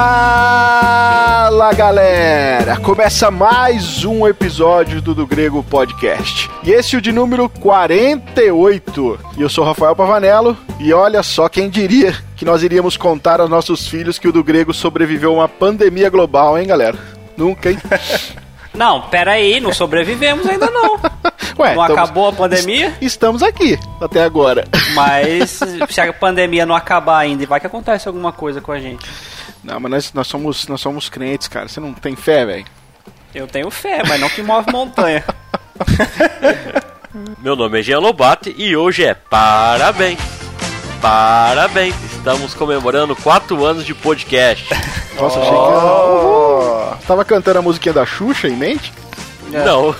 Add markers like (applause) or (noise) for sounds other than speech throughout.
Fala galera! Começa mais um episódio do Do Grego Podcast. E esse é o de número 48. E eu sou Rafael Pavanello. E olha só quem diria que nós iríamos contar aos nossos filhos que o do Grego sobreviveu a uma pandemia global, hein, galera? Nunca, hein? (laughs) Não, pera aí, não sobrevivemos ainda não. (laughs) Ué, não estamos, acabou a pandemia? Estamos aqui até agora. Mas se a pandemia não acabar ainda, vai que acontece alguma coisa com a gente. Não, mas nós, nós, somos, nós somos crentes, cara. Você não tem fé, velho? Eu tenho fé, mas não que move montanha. (laughs) Meu nome é Jean Lobato e hoje é parabéns. Parabéns, estamos comemorando 4 anos de podcast. (laughs) Nossa, achei que era... Tava cantando a musiquinha da Xuxa em mente? (laughs) É. Não.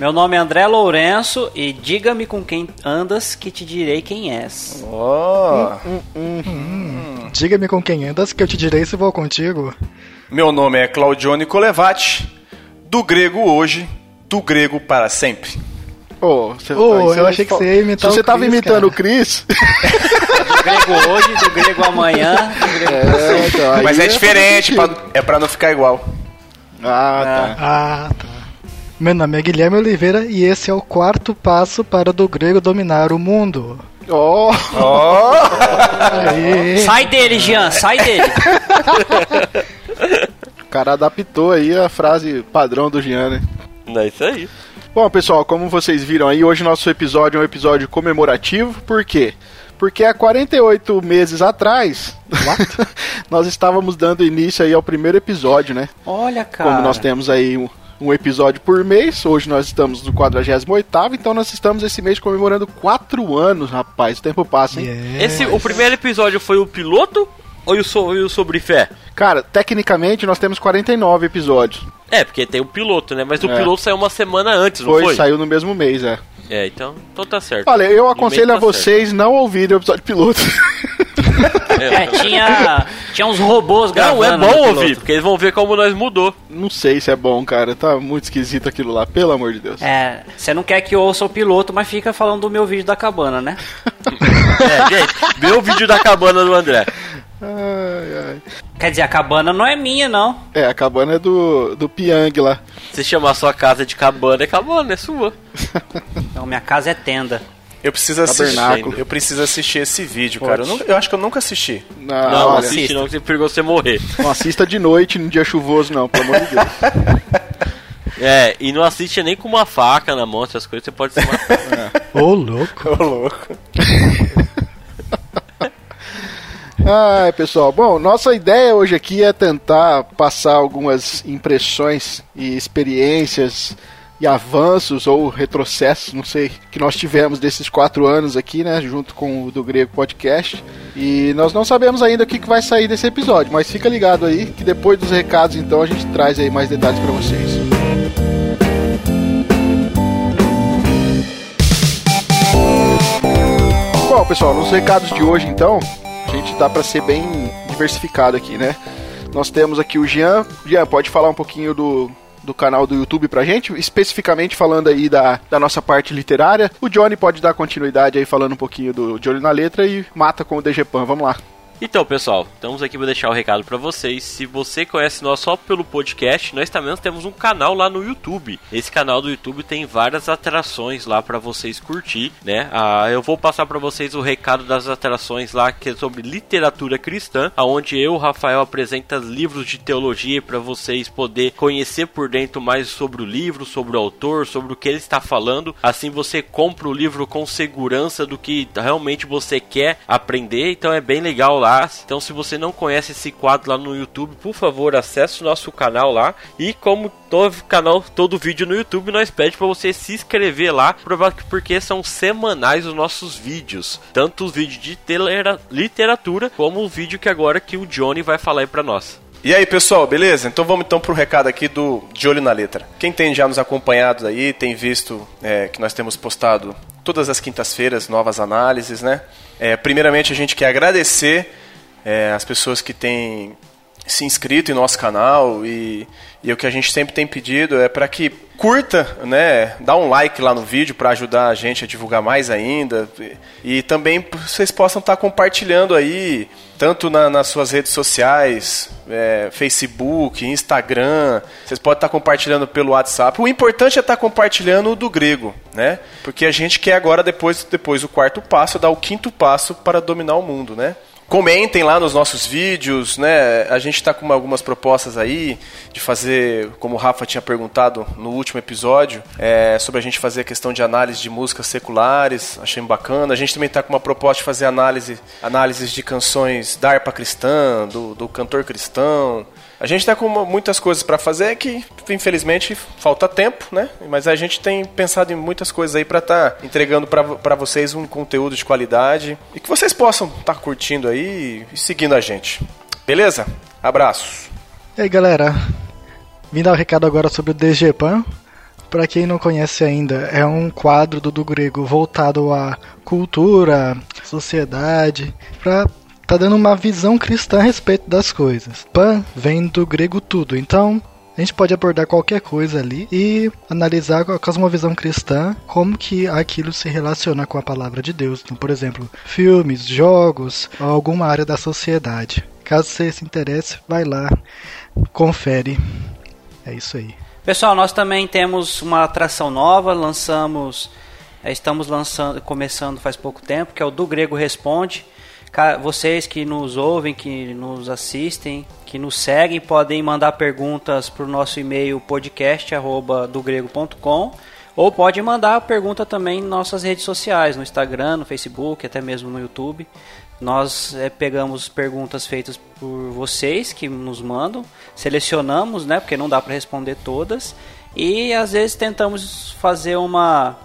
Meu nome é André Lourenço e diga-me com quem andas que te direi quem és. Oh. Hum, hum, hum. Diga-me com quem andas que eu te direi se vou contigo. Meu nome é Claudione Colevati, do grego hoje, do grego para sempre. Oh, você, oh eu achei que você ia imitar Se você tava imitando cara. o Chris... (laughs) do grego hoje, do grego amanhã, do grego é, então, Mas é, é diferente, pra, é pra não ficar igual. Ah, tá. Ah, tá. Meu nome é Guilherme Oliveira e esse é o quarto passo para do grego dominar o mundo. Oh! oh. sai dele, Jean, sai dele. o cara adaptou aí a frase padrão do Jean, né? É isso aí. Bom, pessoal, como vocês viram aí, hoje nosso episódio é um episódio comemorativo, por quê? Porque há 48 meses atrás, (laughs) nós estávamos dando início aí ao primeiro episódio, né? Olha, cara. Como nós temos aí um, um episódio por mês. Hoje nós estamos no 48, então nós estamos esse mês comemorando 4 anos, rapaz. O tempo passa, hein? Yes. Esse, o primeiro episódio foi o piloto ou o, so, o sobre fé? Cara, tecnicamente nós temos 49 episódios. É, porque tem o piloto, né? Mas o é. piloto saiu uma semana antes, não foi? Foi, saiu no mesmo mês, é. É, então, então tá certo. Olha, eu aconselho tá a vocês certo. não ouvirem o episódio piloto. (laughs) É, tinha, tinha uns robôs gravando. Não, é bom ouvir, porque eles vão ver como nós mudou. Não sei se é bom, cara. Tá muito esquisito aquilo lá, pelo amor de Deus. É, você não quer que eu ouça o piloto, mas fica falando do meu vídeo da cabana, né? (laughs) é, gente, vê o vídeo da cabana do André. Ai, ai. Quer dizer, a cabana não é minha, não. É, a cabana é do, do Piang lá. Se chamar sua casa de cabana, é cabana, é sua. Não, minha casa é tenda. Eu preciso assistir. Eu preciso assistir esse vídeo, Pode. cara. Eu, não, eu, acho que eu nunca assisti. Não, não olha, assiste não, que você perigo você morrer. Não assista de noite, num dia chuvoso, não, pelo amor de Deus. (laughs) É, e não assiste nem com uma faca na mão, essas coisas, você pode se matar. (laughs) Ô, é. oh, louco. Ô, oh, louco. (laughs) Ai, pessoal. Bom, nossa ideia hoje aqui é tentar passar algumas impressões e experiências e avanços ou retrocessos, não sei, que nós tivemos desses quatro anos aqui, né, junto com o do Grego Podcast. E nós não sabemos ainda o que, vai sair desse episódio, mas fica ligado aí que depois dos recados, então, a gente traz aí mais detalhes para vocês. Bom, pessoal, nos recados de hoje, então, a gente dá para ser bem diversificado aqui, né? Nós temos aqui o Jean. Jean, pode falar um pouquinho do, do canal do YouTube pra gente, especificamente falando aí da, da nossa parte literária. O Johnny pode dar continuidade aí falando um pouquinho do De Olho na Letra e mata com o DGPAN. Vamos lá. Então, pessoal, estamos aqui para deixar o um recado para vocês. Se você conhece nós só pelo podcast, nós também temos um canal lá no YouTube. Esse canal do YouTube tem várias atrações lá para vocês curtir, né? Ah, eu vou passar para vocês o recado das atrações lá que é sobre literatura cristã, aonde eu, Rafael, apresenta livros de teologia para vocês poder conhecer por dentro mais sobre o livro, sobre o autor, sobre o que ele está falando. Assim você compra o livro com segurança do que realmente você quer aprender. Então é bem legal lá então, se você não conhece esse quadro lá no YouTube, por favor, acesse o nosso canal lá. E como todo canal, todo vídeo no YouTube, nós pedimos para você se inscrever lá, porque são semanais os nossos vídeos, tanto os vídeos de literatura como o vídeo que agora que o Johnny vai falar aí para nós. E aí, pessoal, beleza? Então vamos então pro recado aqui do De Olho na Letra. Quem tem já nos acompanhado aí, tem visto é, que nós temos postado todas as quintas-feiras novas análises, né? É, primeiramente, a gente quer agradecer é, as pessoas que têm se inscrito em nosso canal e, e o que a gente sempre tem pedido é para que curta, né, dá um like lá no vídeo para ajudar a gente a divulgar mais ainda e, e também vocês possam estar tá compartilhando aí tanto na, nas suas redes sociais, é, Facebook, Instagram, vocês podem estar tá compartilhando pelo WhatsApp. O importante é estar tá compartilhando o do grego, né? Porque a gente quer agora depois depois o quarto passo dar o quinto passo para dominar o mundo, né? Comentem lá nos nossos vídeos, né? A gente está com algumas propostas aí de fazer, como o Rafa tinha perguntado no último episódio, é, sobre a gente fazer a questão de análise de músicas seculares. Achei bacana. A gente também está com uma proposta de fazer análise, análises de canções da harpa cristã, do, do cantor cristão. A gente está com muitas coisas para fazer que, infelizmente, falta tempo, né? Mas a gente tem pensado em muitas coisas aí para estar tá entregando para vocês um conteúdo de qualidade e que vocês possam estar tá curtindo aí e seguindo a gente. Beleza? Abraços. E aí, galera? Vim dar um recado agora sobre o DGPAN. Para quem não conhece ainda, é um quadro do, do grego voltado à cultura, sociedade, para tá dando uma visão cristã a respeito das coisas. Pan vem do grego tudo, então a gente pode abordar qualquer coisa ali e analisar com a visão cristã como que aquilo se relaciona com a palavra de Deus. Então, por exemplo, filmes, jogos, alguma área da sociedade. Caso você se interesse, vai lá, confere. É isso aí. Pessoal, nós também temos uma atração nova, lançamos, é, estamos lançando, começando faz pouco tempo, que é o Do Grego Responde vocês que nos ouvem, que nos assistem, que nos seguem, podem mandar perguntas para o nosso e-mail podcast@dogrego.com ou pode mandar pergunta também em nossas redes sociais, no Instagram, no Facebook, até mesmo no YouTube. Nós é, pegamos perguntas feitas por vocês que nos mandam, selecionamos, né, porque não dá para responder todas, e às vezes tentamos fazer uma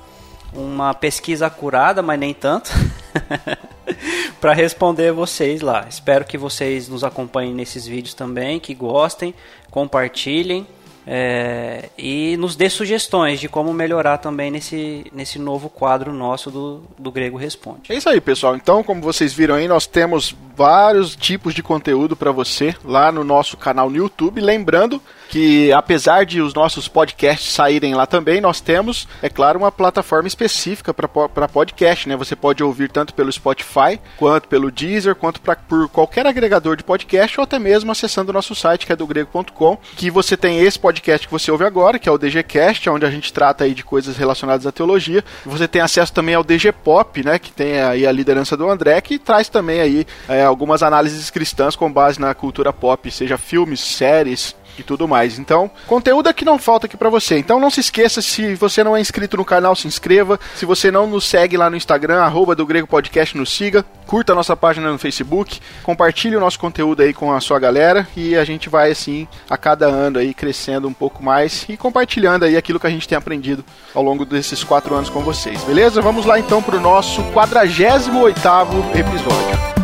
uma pesquisa acurada, mas nem tanto. (laughs) (laughs) para responder vocês lá. Espero que vocês nos acompanhem nesses vídeos também, que gostem, compartilhem é, e nos dê sugestões de como melhorar também nesse, nesse novo quadro nosso do, do Grego Responde. É isso aí, pessoal. Então, como vocês viram aí, nós temos vários tipos de conteúdo para você lá no nosso canal no YouTube. Lembrando que apesar de os nossos podcasts saírem lá também, nós temos, é claro, uma plataforma específica para podcast, né? Você pode ouvir tanto pelo Spotify, quanto pelo Deezer, quanto pra, por qualquer agregador de podcast, ou até mesmo acessando o nosso site, que é do grego.com, que você tem esse podcast que você ouve agora, que é o DGCast, onde a gente trata aí de coisas relacionadas à teologia. Você tem acesso também ao DG Pop, né? Que tem aí a liderança do André, que traz também aí é, algumas análises cristãs com base na cultura pop, seja filmes, séries, e tudo mais. Então, conteúdo é que não falta aqui para você. Então não se esqueça, se você não é inscrito no canal, se inscreva. Se você não nos segue lá no Instagram, arroba do Grego Podcast, nos siga. Curta a nossa página no Facebook. Compartilhe o nosso conteúdo aí com a sua galera. E a gente vai, assim, a cada ano aí crescendo um pouco mais e compartilhando aí aquilo que a gente tem aprendido ao longo desses quatro anos com vocês. Beleza? Vamos lá então pro nosso 48 oitavo episódio.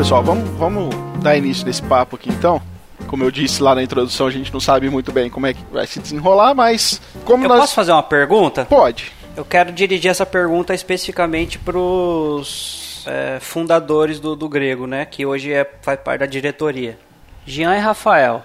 Pessoal, vamos, vamos dar início desse papo aqui então. Como eu disse lá na introdução, a gente não sabe muito bem como é que vai se desenrolar, mas como eu nós... posso fazer uma pergunta? Pode. Eu quero dirigir essa pergunta especificamente para os é, fundadores do, do grego, né? Que hoje é, faz parte da diretoria. Jean e Rafael,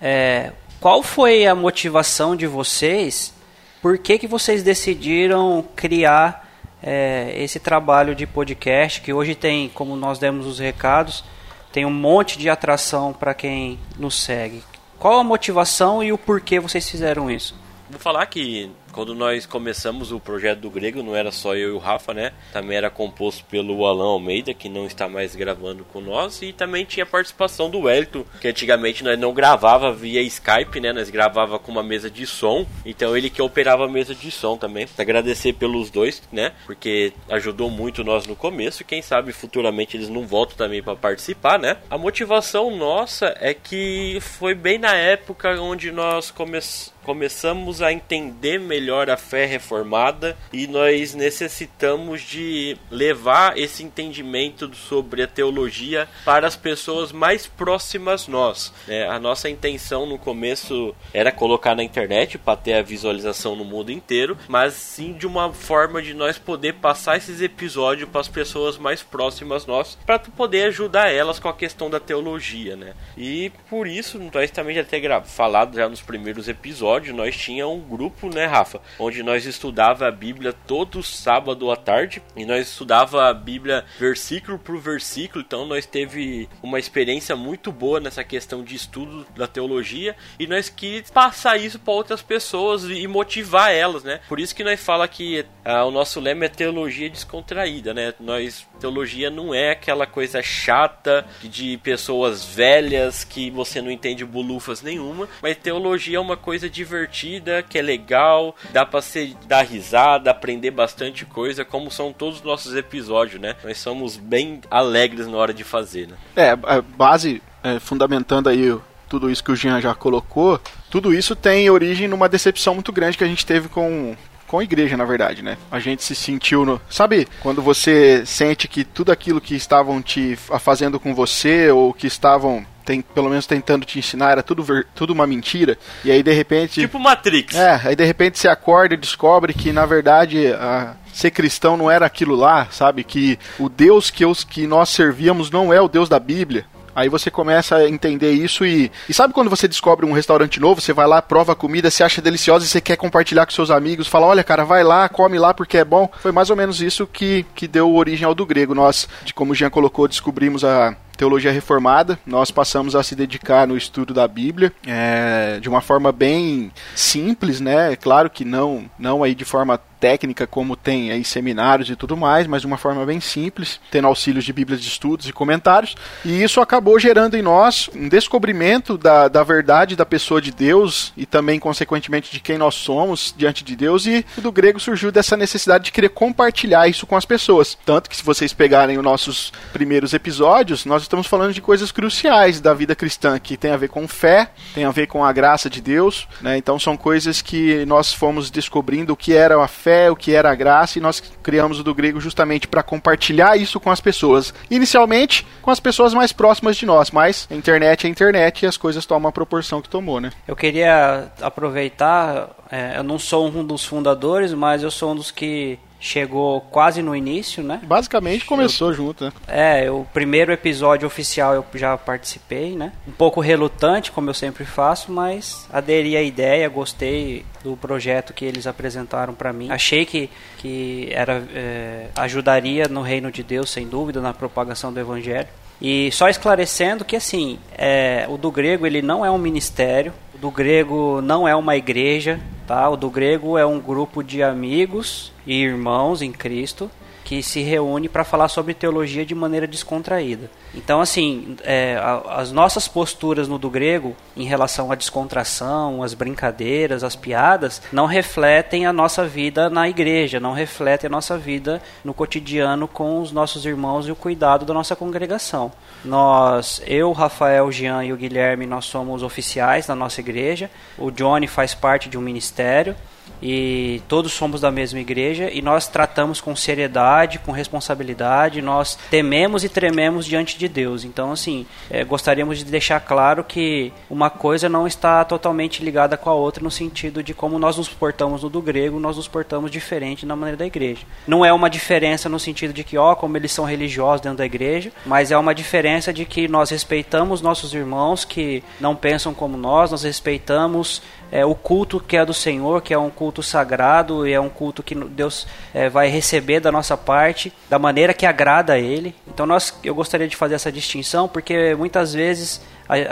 é, qual foi a motivação de vocês? Por que, que vocês decidiram criar é, esse trabalho de podcast, que hoje tem, como nós demos os recados, tem um monte de atração para quem nos segue. Qual a motivação e o porquê vocês fizeram isso? Vou falar que quando nós começamos o projeto do Grego, não era só eu e o Rafa, né? Também era composto pelo Alan Almeida, que não está mais gravando com nós, e também tinha participação do Wellington, que antigamente nós não gravava via Skype, né? Nós gravava com uma mesa de som, então ele que operava a mesa de som também. Agradecer pelos dois, né? Porque ajudou muito nós no começo, e quem sabe futuramente eles não voltam também para participar, né? A motivação nossa é que foi bem na época onde nós começamos começamos a entender melhor a fé reformada e nós necessitamos de levar esse entendimento sobre a teologia para as pessoas mais próximas nós. É, a nossa intenção no começo era colocar na internet para ter a visualização no mundo inteiro, mas sim de uma forma de nós poder passar esses episódios para as pessoas mais próximas nós, para poder ajudar elas com a questão da teologia, né? E por isso nós também já ter falado já nos primeiros episódios, nós tinha um grupo, né, Rafa, onde nós estudava a Bíblia todo sábado à tarde e nós estudava a Bíblia versículo por versículo, então nós teve uma experiência muito boa nessa questão de estudo da teologia e nós quis passar isso para outras pessoas e motivar elas, né? Por isso que nós fala que ah, o nosso lema é teologia descontraída, né? Nós teologia não é aquela coisa chata de pessoas velhas que você não entende bulufas nenhuma, mas teologia é uma coisa divertida, que é legal, dá para se dar risada, aprender bastante coisa, como são todos os nossos episódios, né? Nós somos bem alegres na hora de fazer, né? É, a base é, fundamentando aí tudo isso que o Jean já colocou, tudo isso tem origem numa decepção muito grande que a gente teve com com a igreja, na verdade, né? A gente se sentiu no. Sabe, quando você sente que tudo aquilo que estavam te fazendo com você, ou que estavam tem, pelo menos tentando te ensinar, era tudo, ver, tudo uma mentira. E aí de repente. Tipo Matrix. É, aí de repente você acorda e descobre que na verdade a, ser cristão não era aquilo lá, sabe? Que o Deus que, os, que nós servíamos não é o Deus da Bíblia. Aí você começa a entender isso e. E sabe quando você descobre um restaurante novo, você vai lá, prova a comida, você acha deliciosa e você quer compartilhar com seus amigos, fala, olha, cara, vai lá, come lá porque é bom. Foi mais ou menos isso que, que deu origem ao do grego. Nós, de como o Jean colocou, descobrimos a teologia reformada, nós passamos a se dedicar no estudo da Bíblia é, de uma forma bem simples, né? Claro que não, não aí de forma técnica como tem aí seminários e tudo mais, mas de uma forma bem simples, tendo auxílios de bíblias de estudos e comentários. E isso acabou gerando em nós um descobrimento da, da verdade da pessoa de Deus e também, consequentemente, de quem nós somos diante de Deus. E do grego surgiu dessa necessidade de querer compartilhar isso com as pessoas. Tanto que, se vocês pegarem os nossos primeiros episódios, nós estamos falando de coisas cruciais da vida cristã, que tem a ver com fé, tem a ver com a graça de Deus. Né? Então, são coisas que nós fomos descobrindo o que era a fé fé, o que era a graça, e nós criamos o do grego justamente para compartilhar isso com as pessoas. Inicialmente, com as pessoas mais próximas de nós, mas a internet é a internet e as coisas tomam a proporção que tomou, né? Eu queria aproveitar, é, eu não sou um dos fundadores, mas eu sou um dos que chegou quase no início, né? Basicamente começou eu, junto, né? É, o primeiro episódio oficial eu já participei, né? Um pouco relutante, como eu sempre faço, mas aderi à ideia, gostei do projeto que eles apresentaram para mim. Achei que, que era é, ajudaria no reino de Deus, sem dúvida, na propagação do evangelho. E só esclarecendo que assim, é, o do grego ele não é um ministério, do grego não é uma igreja, tá? O do grego é um grupo de amigos e irmãos em Cristo que se reúne para falar sobre teologia de maneira descontraída. Então, assim, é, a, as nossas posturas no do grego em relação à descontração, às brincadeiras, às piadas, não refletem a nossa vida na igreja, não refletem a nossa vida no cotidiano com os nossos irmãos e o cuidado da nossa congregação. Nós, eu, Rafael, Jean e o Guilherme, nós somos oficiais na nossa igreja. O Johnny faz parte de um ministério e todos somos da mesma igreja e nós tratamos com seriedade, com responsabilidade, nós tememos e trememos diante de Deus. Então, assim, é, gostaríamos de deixar claro que uma coisa não está totalmente ligada com a outra no sentido de como nós nos portamos no do grego, nós nos portamos diferente na maneira da igreja. Não é uma diferença no sentido de que, ó, como eles são religiosos dentro da igreja, mas é uma diferença de que nós respeitamos nossos irmãos que não pensam como nós, nós respeitamos é, o culto que é do Senhor, que é um culto sagrado e é um culto que Deus é, vai receber da nossa parte, da maneira que agrada a Ele. Então nós, eu gostaria de fazer essa distinção, porque muitas vezes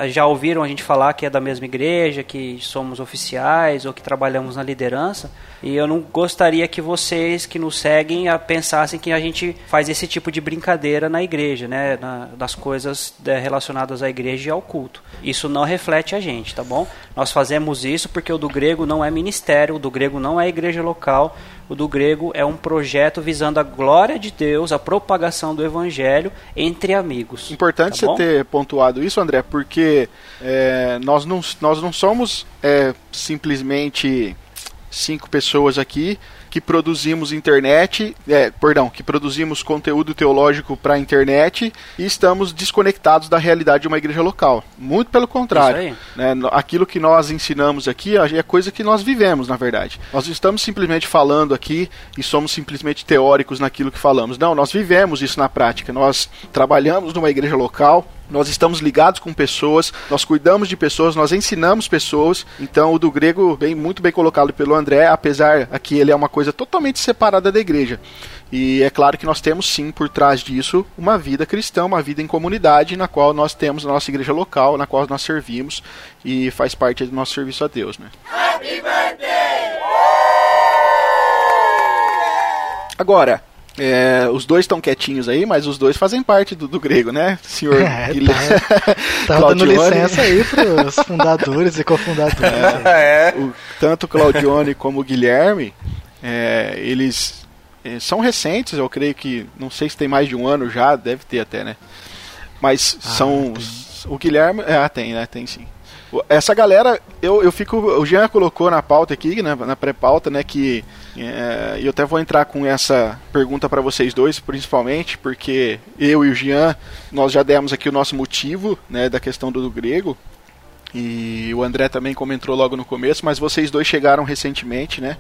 já ouviram a gente falar que é da mesma igreja, que somos oficiais ou que trabalhamos na liderança, e eu não gostaria que vocês que nos seguem pensassem que a gente faz esse tipo de brincadeira na igreja, né, na, das coisas é, relacionadas à igreja e ao culto. Isso não reflete a gente, tá bom? Nós fazemos isso porque o do grego não é ministério, o do grego não é igreja local. O do grego é um projeto visando a glória de Deus, a propagação do evangelho entre amigos. Importante tá você ter pontuado isso, André, porque é, nós, não, nós não somos é, simplesmente cinco pessoas aqui que produzimos internet, é, perdão, que produzimos conteúdo teológico para a internet e estamos desconectados da realidade de uma igreja local. Muito pelo contrário. Né, aquilo que nós ensinamos aqui é coisa que nós vivemos, na verdade. Nós estamos simplesmente falando aqui e somos simplesmente teóricos naquilo que falamos. Não, nós vivemos isso na prática. Nós trabalhamos numa igreja local, nós estamos ligados com pessoas, nós cuidamos de pessoas, nós ensinamos pessoas. Então, o do grego, bem, muito bem colocado pelo André, apesar aqui ele é uma coisa totalmente separada da igreja. E é claro que nós temos sim por trás disso uma vida cristã, uma vida em comunidade, na qual nós temos a nossa igreja local, na qual nós servimos e faz parte do nosso serviço a Deus, né? Happy birthday! Agora, é, os dois estão quietinhos aí, mas os dois fazem parte do, do grego, né, senhor (laughs) é, Guilherme? (laughs) Tá, dando licença aí para os fundadores e cofundadores. (laughs) É, o, tanto o Claudione como o Guilherme, é, eles é, são recentes, eu creio que, não sei se tem mais de um ano já, deve ter até, né? Mas ah, são. Tem. O Guilherme. Ah, tem, né? Tem sim. Essa galera, eu, eu fico. O Jean colocou na pauta aqui, né, na pré-pauta, né, que é, eu até vou entrar com essa pergunta para vocês dois, principalmente, porque eu e o Jean, nós já demos aqui o nosso motivo né, da questão do, do grego. E o André também comentou logo no começo, mas vocês dois chegaram recentemente, né?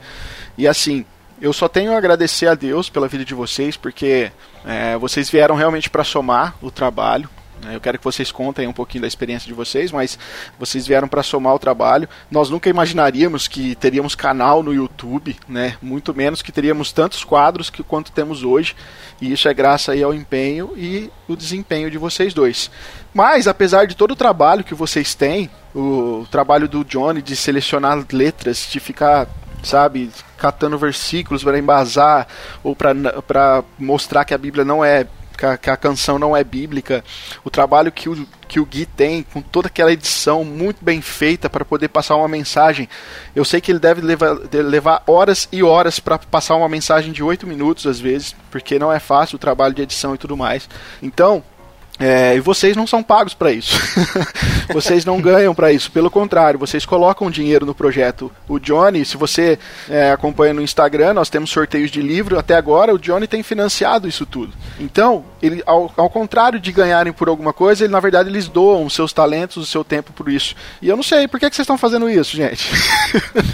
E assim, eu só tenho a agradecer a Deus pela vida de vocês, porque é, vocês vieram realmente para somar o trabalho. Né? Eu quero que vocês contem um pouquinho da experiência de vocês, mas vocês vieram para somar o trabalho. Nós nunca imaginaríamos que teríamos canal no YouTube, né? Muito menos que teríamos tantos quadros que quanto temos hoje. E isso é graças aí ao empenho e o desempenho de vocês dois. Mas apesar de todo o trabalho que vocês têm, o trabalho do Johnny de selecionar letras, de ficar sabe, catando versículos para embasar ou para mostrar que a Bíblia não é que a, que a, canção não é bíblica, o trabalho que o, que o Gui tem com toda aquela edição muito bem feita para poder passar uma mensagem. Eu sei que ele deve levar, levar horas e horas para passar uma mensagem de 8 minutos às vezes, porque não é fácil o trabalho de edição e tudo mais. Então, é, e vocês não são pagos para isso. (laughs) vocês não ganham para isso. Pelo contrário, vocês colocam dinheiro no projeto. O Johnny, se você é, acompanha no Instagram, nós temos sorteios de livro. Até agora, o Johnny tem financiado isso tudo. Então, ele, ao, ao contrário de ganharem por alguma coisa, ele, na verdade, eles doam os seus talentos, o seu tempo por isso. E eu não sei, por que, que vocês estão fazendo isso, gente?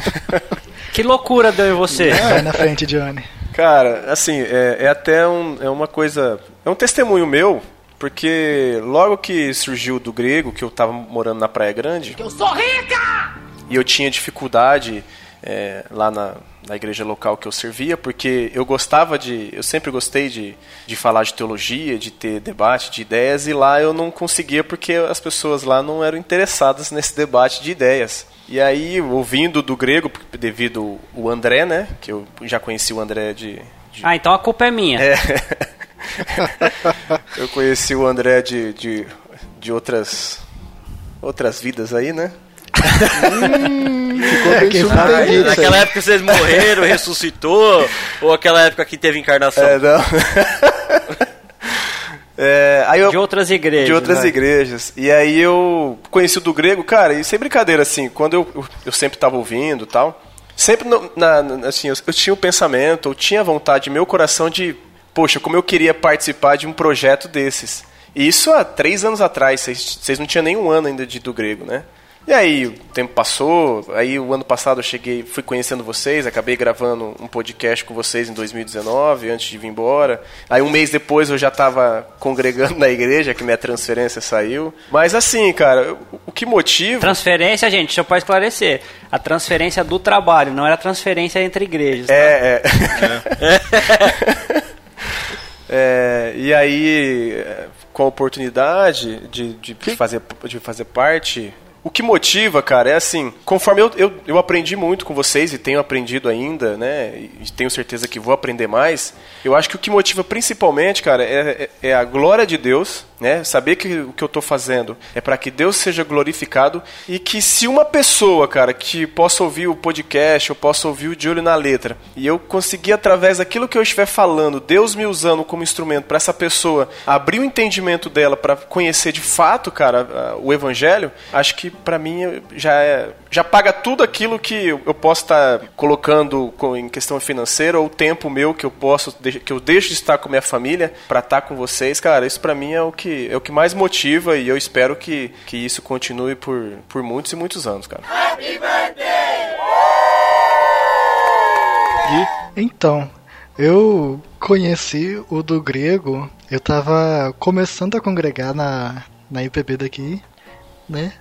(laughs) que loucura deu em você. É. Vai na frente, Johnny. Cara, assim, é, é até um, é uma coisa. É um testemunho meu porque logo que surgiu do grego, que eu tava morando na Praia Grande. eu sou rica! E eu tinha dificuldade é, lá na, na igreja local que eu servia, porque eu gostava de. Eu sempre gostei de, de falar de teologia, de ter debate de ideias, e lá eu não conseguia porque as pessoas lá não eram interessadas nesse debate de ideias. E aí, ouvindo do grego, devido o André, né? Que eu já conheci o André de. de... Ah, então a culpa é minha. É. (laughs) (laughs) eu conheci o André de, de, de outras, outras vidas aí, né? hum, ficou Naquela época vocês morreram, ressuscitou, ou aquela época que teve encarnação? É, não. (laughs) É, eu, de outras igrejas. De outras né? igrejas. E aí eu conheci o do grego, cara, e sem brincadeira, assim, quando eu, eu, eu sempre estava ouvindo tal, sempre no, na, assim, eu, eu, tinha o pensamento, eu tinha vontade, meu coração de poxa, como eu queria participar de um projeto desses. E isso há três anos atrás, vocês não tinham nenhum ano ainda de, do grego, né? E aí o tempo passou, aí o ano passado eu cheguei, fui conhecendo vocês, acabei gravando um podcast com vocês em 2019, antes de vir embora. Aí um mês depois eu já estava congregando na igreja, que minha transferência saiu. Mas assim, cara, o que motiva... Transferência, gente, deixa eu pode esclarecer. A transferência do trabalho, não era transferência entre igrejas, tá? É, é. é. (laughs) (laughs) É, e aí, com a oportunidade de, de, fazer, de fazer parte, o que motiva, cara, é assim, conforme eu, eu, eu, aprendi muito com vocês e tenho aprendido ainda, né, e tenho certeza que vou aprender mais, eu acho que o que motiva principalmente, cara, é, é, é a glória de Deus né? Saber que o que eu estou fazendo é para que Deus seja glorificado e que se uma pessoa, cara, que possa ouvir o podcast, eu possa ouvir o de olho na letra, e eu conseguir através daquilo que eu estiver falando, Deus me usando como instrumento para essa pessoa abrir o entendimento dela para conhecer de fato, cara, o evangelho, acho que para mim já é já paga tudo aquilo que eu posso estar colocando em questão financeira ou o tempo meu que eu posso que eu deixo de estar com minha família para estar com vocês, cara, isso para mim é o que é o que mais motiva e eu espero que, que isso continue por, por muitos e muitos anos, cara. Happy birthday! Então, eu conheci o do grego, eu tava começando a congregar na, na IPB daqui, né?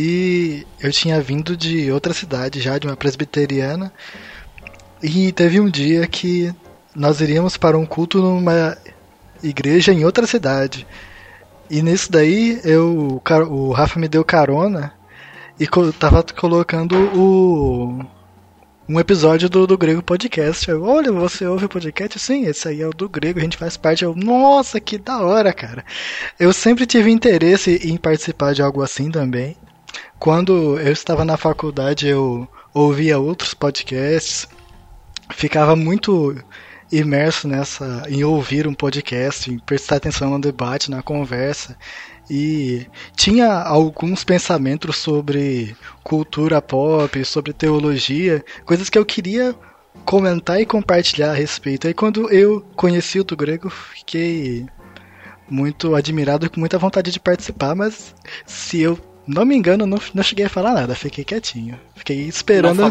E eu tinha vindo de outra cidade já, de uma presbiteriana. E teve um dia que nós iríamos para um culto numa igreja em outra cidade. E nisso daí, eu, o Rafa me deu carona e tava colocando o um episódio do, do Grego Podcast. Eu, Olha, você ouve o podcast? Sim, esse aí é o do Grego, a gente faz parte. Eu, Nossa, que da hora, cara. Eu sempre tive interesse em participar de algo assim também. Quando eu estava na faculdade, eu ouvia outros podcasts, ficava muito imerso nessa em ouvir um podcast, em prestar atenção no debate, na conversa e tinha alguns pensamentos sobre cultura pop, sobre teologia, coisas que eu queria comentar e compartilhar a respeito. Aí quando eu conheci o do grego, fiquei muito admirado e com muita vontade de participar, mas se eu não me engano, não, não cheguei a falar nada, fiquei quietinho. Fiquei esperando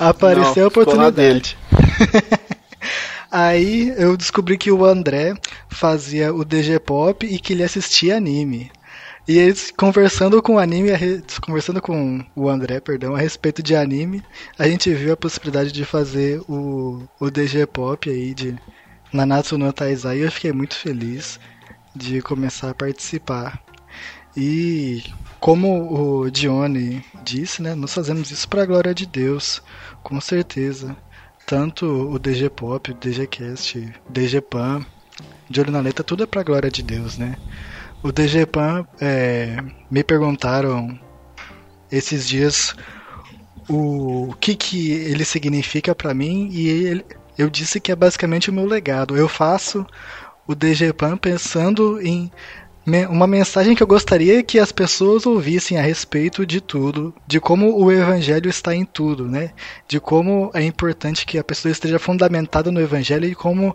aparecer não, a oportunidade. (laughs) Aí eu descobri que o André fazia o DG Pop e que ele assistia anime. E eles conversando com o anime, conversando com o André, perdão, a respeito de anime, a gente viu a possibilidade de fazer o, o DG Pop aí de Nanatsu no Taizai e eu fiquei muito feliz de começar a participar. E como o Dione disse, né, nós fazemos isso para a glória de Deus, com certeza. Tanto o DG Pop, o DG Cast, o DG Pan, de olho na letra, tudo é para a glória de Deus, né? O DG Pan é, me perguntaram esses dias o que que ele significa para mim e ele, eu disse que é basicamente o meu legado. Eu faço o DG Pan pensando em uma mensagem que eu gostaria que as pessoas ouvissem a respeito de tudo, de como o evangelho está em tudo, né? De como é importante que a pessoa esteja fundamentada no evangelho e como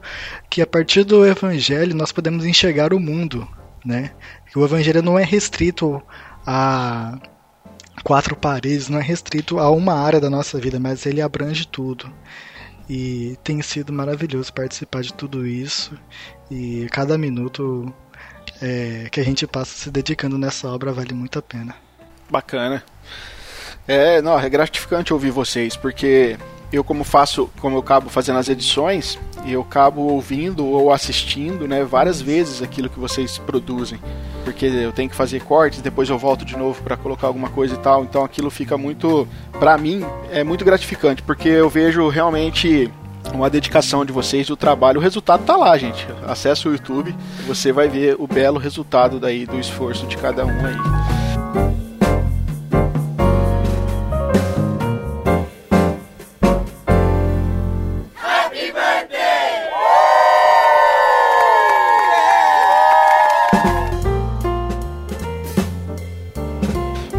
que a partir do evangelho nós podemos enxergar o mundo, né? O evangelho não é restrito a quatro paredes, não é restrito a uma área da nossa vida, mas ele abrange tudo. E tem sido maravilhoso participar de tudo isso e cada minuto é, que a gente passa se dedicando nessa obra vale muito a pena. Bacana. É, não, é gratificante ouvir vocês, porque eu como faço, como eu acabo fazendo as edições, eu acabo ouvindo ou assistindo, né, várias vezes aquilo que vocês produzem, porque eu tenho que fazer cortes, depois eu volto de novo para colocar alguma coisa e tal, então aquilo fica muito, para mim, é muito gratificante, porque eu vejo realmente uma dedicação de vocês, o trabalho, o resultado tá lá, gente. Acesse o YouTube, você vai ver o belo resultado daí do esforço de cada um aí.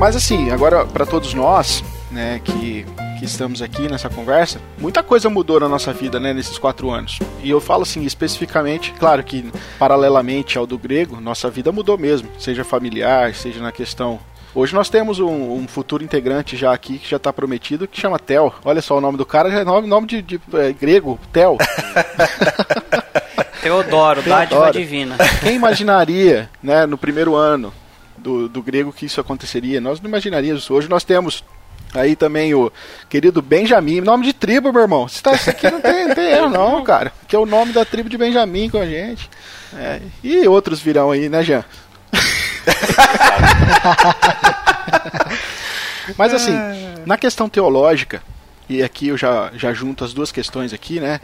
Mas assim, agora para todos nós, né, que que estamos aqui nessa conversa, muita coisa mudou na nossa vida, né, nesses quatro anos. E eu falo assim, especificamente, claro que paralelamente ao do grego, nossa vida mudou mesmo, seja familiar, seja na questão Hoje nós temos um, um, futuro integrante já aqui que já está prometido que chama Tel. Olha só o nome do cara, é nome, nome de, de é, grego, (laughs) Tel. Teodoro, dádiva divina. Quem imaginaria, né, no primeiro ano do, do grego que isso aconteceria? Nós não imaginaríamos. Hoje nós temos Aí também o querido Benjamin, nome de tribo, meu irmão. Isso, tá, isso aqui não tem, não tem erro, não, (laughs) cara. Que é o nome da tribo de Benjamin com a gente. É, e outros virão aí, né, Jean? (laughs) Mas assim, na questão teológica, e aqui eu já, já junto as duas questões aqui, né?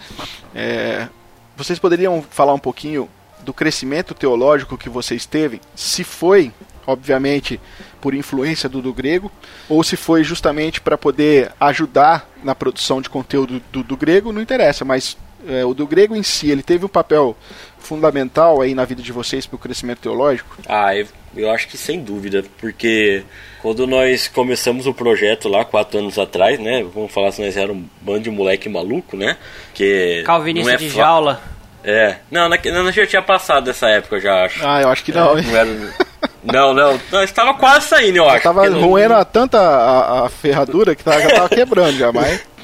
É, vocês poderiam falar um pouquinho do crescimento teológico que vocês teve, se foi, obviamente, por influência do, do grego, ou se foi justamente para poder ajudar na produção de conteúdo do, do grego, não interessa, mas é, o do grego em si, ele teve um papel fundamental aí na vida de vocês para o crescimento teológico? Ah, eu, eu acho que sem dúvida, porque quando nós começamos o projeto lá quatro anos atrás, né? Vamos falar se nós éramos um bando de moleque maluco, né? Que Calvinista é de jaula. É. Não, na, não, já tinha passado dessa época, já acho. Ah, eu acho que não. hein? Não, era... não, não. Estava quase saindo, eu acho. Tava não- roendo a tanta a, a ferradura que tava, já tava quebrando já, mas. (laughs)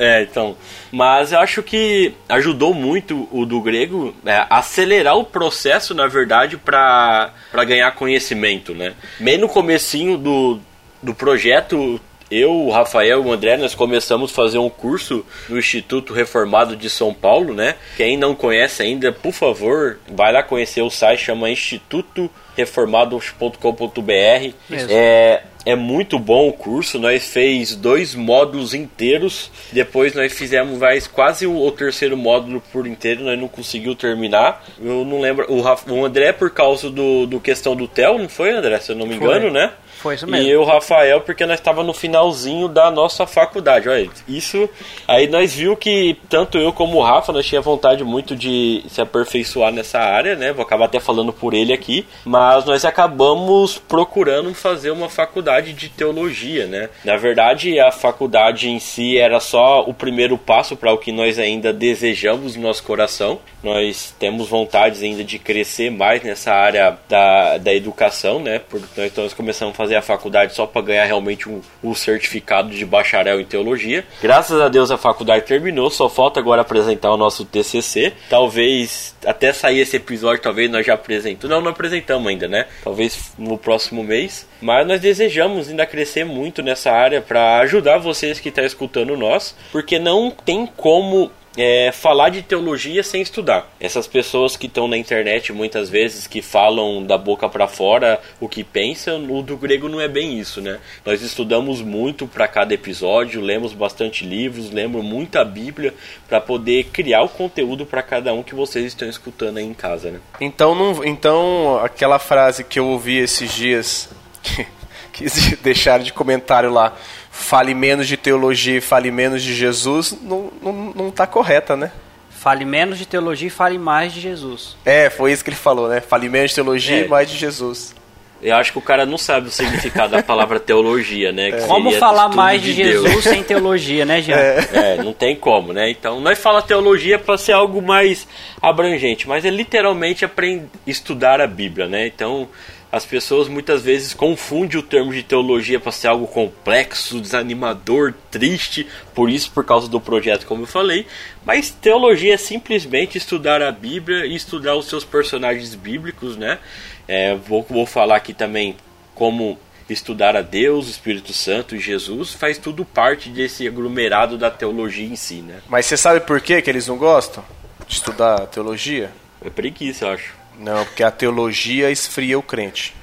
É, então. Mas eu acho que ajudou muito o do grego é, acelerar o processo, na verdade, para ganhar conhecimento, né? Bem no comecinho do, do projeto, eu, o Rafael e o André, nós começamos a fazer um curso no Instituto Reformado de São Paulo, né? Quem não conhece ainda, por favor, vai lá conhecer o site, chama Instituto reformados.com.br. É, é muito bom o curso. Nós fez dois módulos inteiros. Depois nós fizemos mais quase o, o terceiro módulo por inteiro. Nós não conseguiu terminar. Eu não lembro. O, Raf- o André por causa do, do questão do TEL, não foi, André? Se eu não me Foi. engano, né? Foi isso mesmo. E eu, Rafael, porque nós estava no finalzinho da nossa faculdade. Olha, isso. Aí nós viu que tanto eu como o Rafa, nós tinha vontade muito de se aperfeiçoar nessa área, né? Vou acabar até falando por ele aqui. Mas nós acabamos procurando fazer uma faculdade de teologia, né? Na verdade, a faculdade em si era só o primeiro passo para o que nós ainda desejamos no nosso coração. Nós temos vontades ainda de crescer mais nessa área da, da educação, né? Porque nós, então nós começamos a fazer a faculdade só para ganhar realmente um, um certificado de bacharel em teologia. Graças a Deus a faculdade terminou, só falta agora apresentar o nosso TCC. Talvez até sair esse episódio, talvez nós já apresentamos. Não, não apresentamos ainda, né? Talvez no próximo mês. Mas nós desejamos ainda crescer muito nessa área para ajudar vocês que estão escutando nós, porque não tem como é, falar de teologia sem estudar. Essas pessoas que estão na internet muitas vezes que falam da boca para fora o que pensam, o do grego não é bem isso, né? Nós estudamos muito para cada episódio, lemos bastante livros, lemos muita Bíblia para poder criar o conteúdo para cada um que vocês estão escutando aí em casa, né? Então, não, então aquela frase que eu ouvi esses dias, (laughs) que, que (laughs) deixaram de comentário lá, fale menos de teologia e fale menos de Jesus, não, não, não tá correta, né? Fale menos de teologia e fale mais de Jesus. É, foi isso que ele falou, né? Fale menos de teologia É. e mais de Jesus. Eu acho que o cara não sabe o significado da palavra teologia, né? que Como falar mais de, Deus. Jesus sem teologia, né, Jean? É, não tem como, né? Então, nós fala teologia para ser algo mais abrangente, mas é literalmente aprender, estudar a Bíblia, né? Então, as pessoas muitas vezes confundem o termo de teologia para ser algo complexo, desanimador, triste, por isso, por causa do projeto, como eu falei. Mas teologia é simplesmente estudar a Bíblia e estudar os seus personagens bíblicos, né? É, vou, vou falar aqui também como estudar a Deus, o Espírito Santo e Jesus, faz tudo parte desse aglomerado da teologia em si, né? Mas você sabe por quê que eles não gostam de estudar teologia? É preguiça, eu acho. Não, porque a teologia esfria o crente.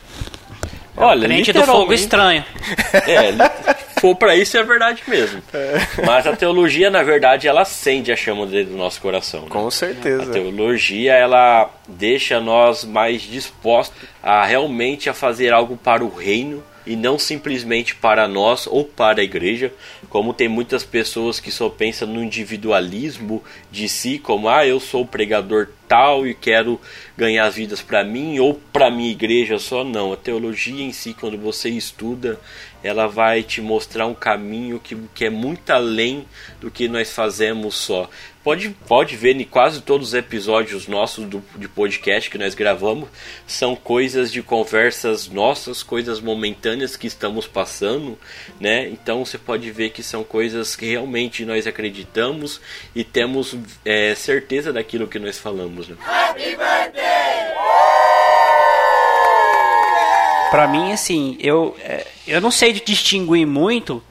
Olha, Crente do fogo estranho. É, for para isso é verdade mesmo. Mas a teologia, na verdade, ela acende a chama dentro do nosso coração. né? Com A certeza. teologia, ela deixa nós mais dispostos a realmente a fazer algo para o reino e não simplesmente para nós ou para a igreja, como tem muitas pessoas que só pensam no individualismo de si, como ah, eu sou o pregador tal e quero ganhar as vidas para mim ou para minha igreja só não. A teologia em si, quando você estuda, ela vai te mostrar um caminho que, que é muito além do que nós fazemos só. Pode, pode ver em quase todos os episódios nossos do, de podcast que nós gravamos são coisas de conversas nossas, coisas momentâneas que estamos passando, né? Então você pode ver que são coisas que realmente nós acreditamos e temos é, certeza daquilo que nós falamos, né? Pra mim, assim, eu, é, eu não sei distinguir muito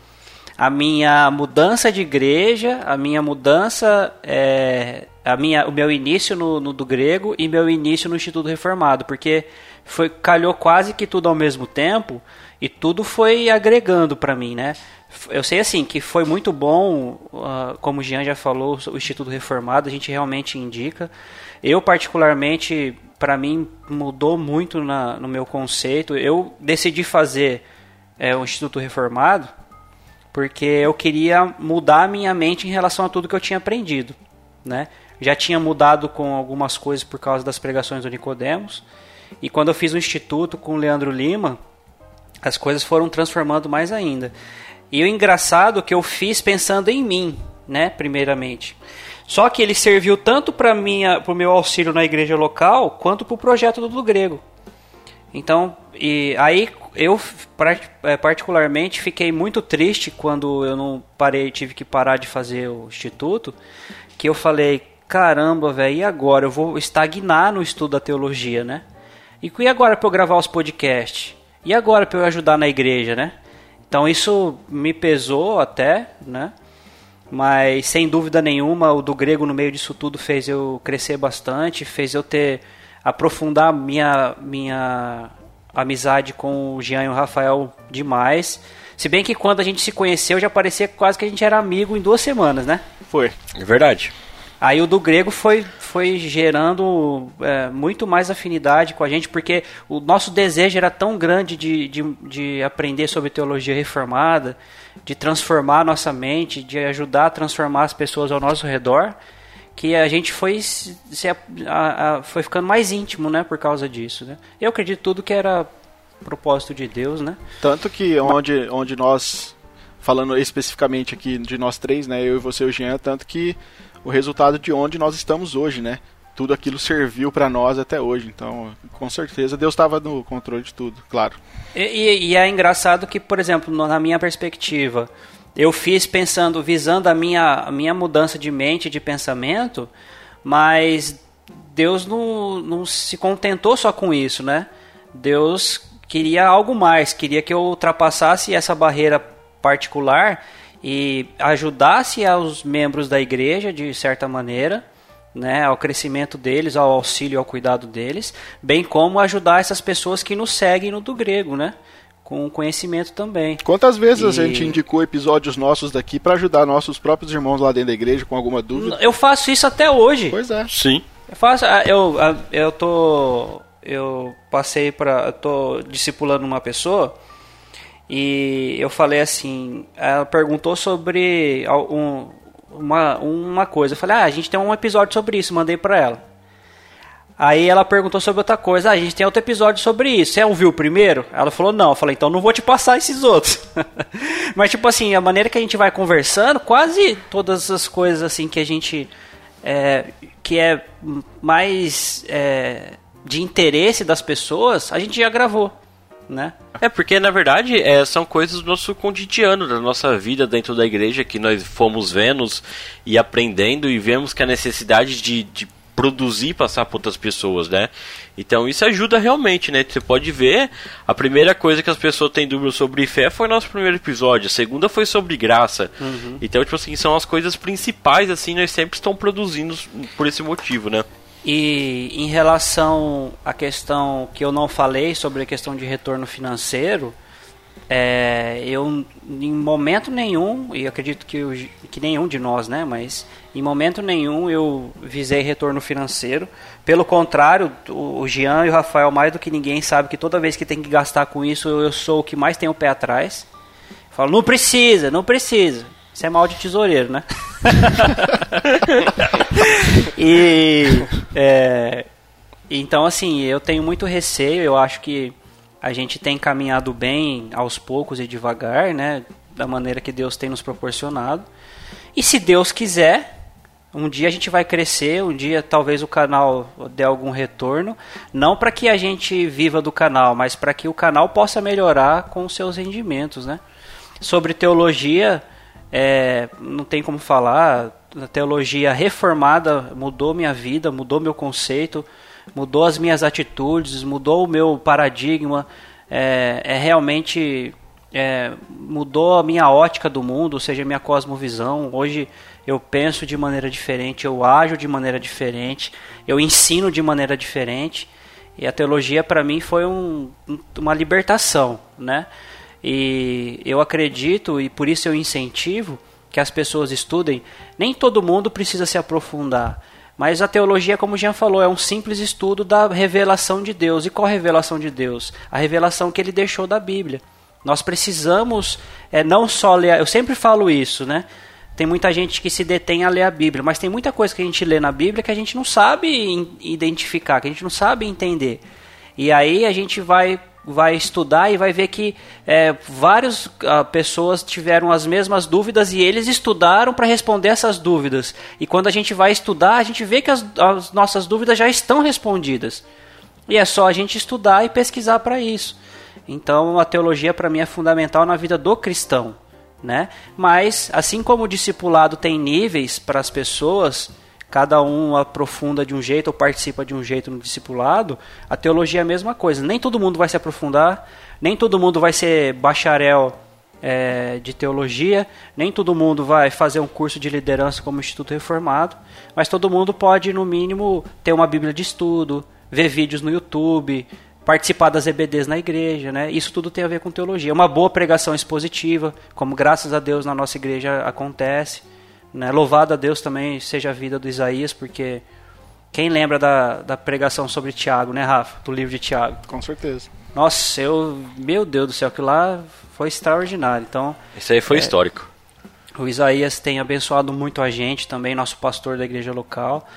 a minha mudança de igreja, a minha mudança é, a minha, o meu início no, no, do grego e meu início no Instituto Reformado, porque foi calhou quase que tudo ao mesmo tempo e tudo foi agregando para mim, né? Eu sei assim que foi muito bom, uh, como o Jean já falou, o Instituto Reformado, a gente realmente indica. Eu particularmente, para mim mudou muito na, no meu conceito. Eu decidi fazer é, o Instituto Reformado porque eu queria mudar a minha mente em relação a tudo que eu tinha aprendido, né? Já tinha mudado com algumas coisas por causa das pregações do Nicodemos. E quando eu fiz o instituto com o Leandro Lima, as coisas foram transformando mais ainda. E o engraçado é que eu fiz pensando em mim, né, primeiramente. Só que ele serviu tanto para minha, para o meu auxílio na igreja local, quanto para o projeto do, do grego. Então, e aí eu é, particularmente fiquei muito triste quando eu não parei, tive que parar de fazer o instituto, que eu falei, caramba, velho, e agora? Eu vou estagnar no estudo da teologia, né? E, e agora para eu gravar os podcasts? E agora para eu ajudar na igreja, né? Então isso me pesou até, né? Mas sem dúvida nenhuma, o do grego no meio disso tudo fez eu crescer bastante, fez eu ter aprofundar minha minha amizade com o Jean e o Rafael demais. Se bem que quando a gente se conheceu já parecia quase que a gente era amigo em duas semanas, né? Foi. É verdade. Aí o do grego foi, foi gerando é, muito mais afinidade com a gente, porque o nosso desejo era tão grande de, de, de aprender sobre teologia reformada, de transformar a nossa mente, de ajudar a transformar as pessoas ao nosso redor, que a gente foi, se, a, a, foi ficando mais íntimo, né, por causa disso, né? Eu acredito tudo que era propósito de Deus, né? Tanto que onde, onde nós, falando especificamente aqui de nós três, né, eu e você e o Jean, tanto que o resultado de onde nós estamos hoje, né? Tudo aquilo serviu para nós até hoje. Então, com certeza, Deus estava no controle de tudo, claro. E, e, e, é engraçado que, por exemplo, na minha perspectiva, eu fiz pensando, visando a minha, a minha mudança de mente, de pensamento, mas Deus não, não se contentou só com isso, né? Deus queria algo mais, queria que eu ultrapassasse essa barreira particular e ajudasse aos membros da igreja de certa maneira, né, ao crescimento deles, ao auxílio, ao cuidado deles, bem como ajudar essas pessoas que nos seguem no do grego, né? Com conhecimento também. Quantas vezes e... a gente indicou episódios nossos daqui para ajudar nossos próprios irmãos lá dentro da igreja com alguma dúvida? Eu faço isso até hoje. Pois é. Sim. Eu faço, ah, eu, ah, eu tô, eu passei para, tô discipulando uma pessoa e eu falei assim, ela perguntou sobre um, uma, uma coisa. Eu falei, ah, a gente tem um episódio sobre isso, mandei pra ela. Aí ela perguntou sobre outra coisa. Ah, a gente tem outro episódio sobre isso. Você ouviu o primeiro? Ela falou, não. Eu falei, então não vou te passar esses outros. (laughs) Mas, tipo assim, a maneira que a gente vai conversando, quase todas as coisas assim que a gente. É, que é mais é, de interesse das pessoas, a gente já gravou né? É, porque na verdade é, são coisas do nosso cotidiano, da nossa vida dentro da igreja, que nós fomos vendo e aprendendo e vemos que a necessidade de, de produzir e passar para outras pessoas, né? Então isso ajuda realmente, né? Você pode ver, a primeira coisa que as pessoas têm dúvida sobre fé foi nosso primeiro episódio, a segunda foi sobre graça. Uhum. Então, tipo assim, são as coisas principais, assim, nós sempre estamos produzindo por esse motivo, né? E em relação à questão que eu não falei sobre a questão de retorno financeiro, é, eu em momento nenhum, e acredito que, eu, que nenhum de nós, né, mas em momento nenhum eu visei retorno financeiro. Pelo contrário, o Jean e o Rafael, mais do que ninguém, sabe que toda vez que tem que gastar com isso, eu sou o que mais tem o pé atrás. Falo, não precisa, não precisa. Isso é mal de tesoureiro, né? (laughs) e é, então assim, eu tenho muito receio, eu acho que a gente tem caminhado bem aos poucos e devagar, né, da maneira que Deus tem nos proporcionado. E se Deus quiser, um dia a gente vai crescer, um dia talvez o canal dê algum retorno, não para que a gente viva do canal, mas para que o canal possa melhorar com os seus rendimentos, né? Sobre teologia, é, não tem como falar. A teologia reformada mudou minha vida, mudou meu conceito, mudou as minhas atitudes, mudou o meu paradigma. É, é realmente é, mudou a minha ótica do mundo, ou seja, a minha cosmovisão. Hoje eu penso de maneira diferente, eu ajo de maneira diferente, eu ensino de maneira diferente. E a teologia para mim foi um, uma libertação, né? E eu acredito e por isso eu incentivo que as pessoas estudem. Nem todo mundo precisa se aprofundar, mas a teologia, como o Jean falou, é um simples estudo da revelação de Deus. E qual a revelação de Deus? A revelação que ele deixou da Bíblia. Nós precisamos é, não só ler, eu sempre falo isso, né? Tem muita gente que se detém a ler a Bíblia, mas tem muita coisa que a gente lê na Bíblia que a gente não sabe identificar, que a gente não sabe entender. E aí a gente vai vai estudar e vai ver que é, várias uh, pessoas tiveram as mesmas dúvidas e eles estudaram para responder essas dúvidas. E quando a gente vai estudar, a gente vê que as, as nossas dúvidas já estão respondidas. E é só a gente estudar e pesquisar para isso. Então a teologia para mim é fundamental na vida do cristão, né? Mas assim como o discipulado tem níveis para as pessoas, cada um aprofunda de um jeito ou participa de um jeito no discipulado, a teologia é a mesma coisa. Nem todo mundo vai se aprofundar, nem todo mundo vai ser bacharel é, de teologia, nem todo mundo vai fazer um curso de liderança como Instituto Reformado, mas todo mundo pode, no mínimo, ter uma Bíblia de estudo, ver vídeos no YouTube, participar das EBDs na igreja, né? Isso tudo tem a ver com teologia. Uma boa pregação expositiva, como graças a Deus na nossa igreja acontece. Né? Louvado a Deus também seja a vida do Isaías, porque quem lembra da, da pregação sobre Tiago, né, Rafa? Do livro de Tiago. Com certeza. Nossa, eu. Meu Deus do céu, que lá foi extraordinário. Então. Isso aí foi é, histórico. O Isaías tem abençoado muito a gente também, nosso pastor da igreja local.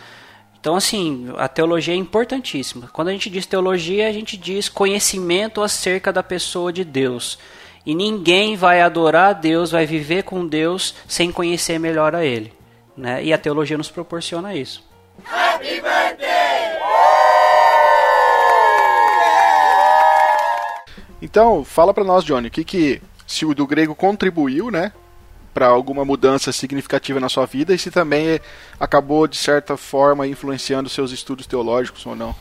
Então, assim, a teologia é importantíssima. Quando a gente diz teologia, a gente diz conhecimento acerca da pessoa de Deus. E ninguém vai adorar a Deus, vai viver com Deus sem conhecer melhor a Ele. Né? E a teologia nos proporciona isso. Happy birthday! Então, fala para nós, Johnny, o que, que se o do grego contribuiu, né, para alguma mudança significativa na sua vida e se também acabou, de certa forma, influenciando seus estudos teológicos ou não.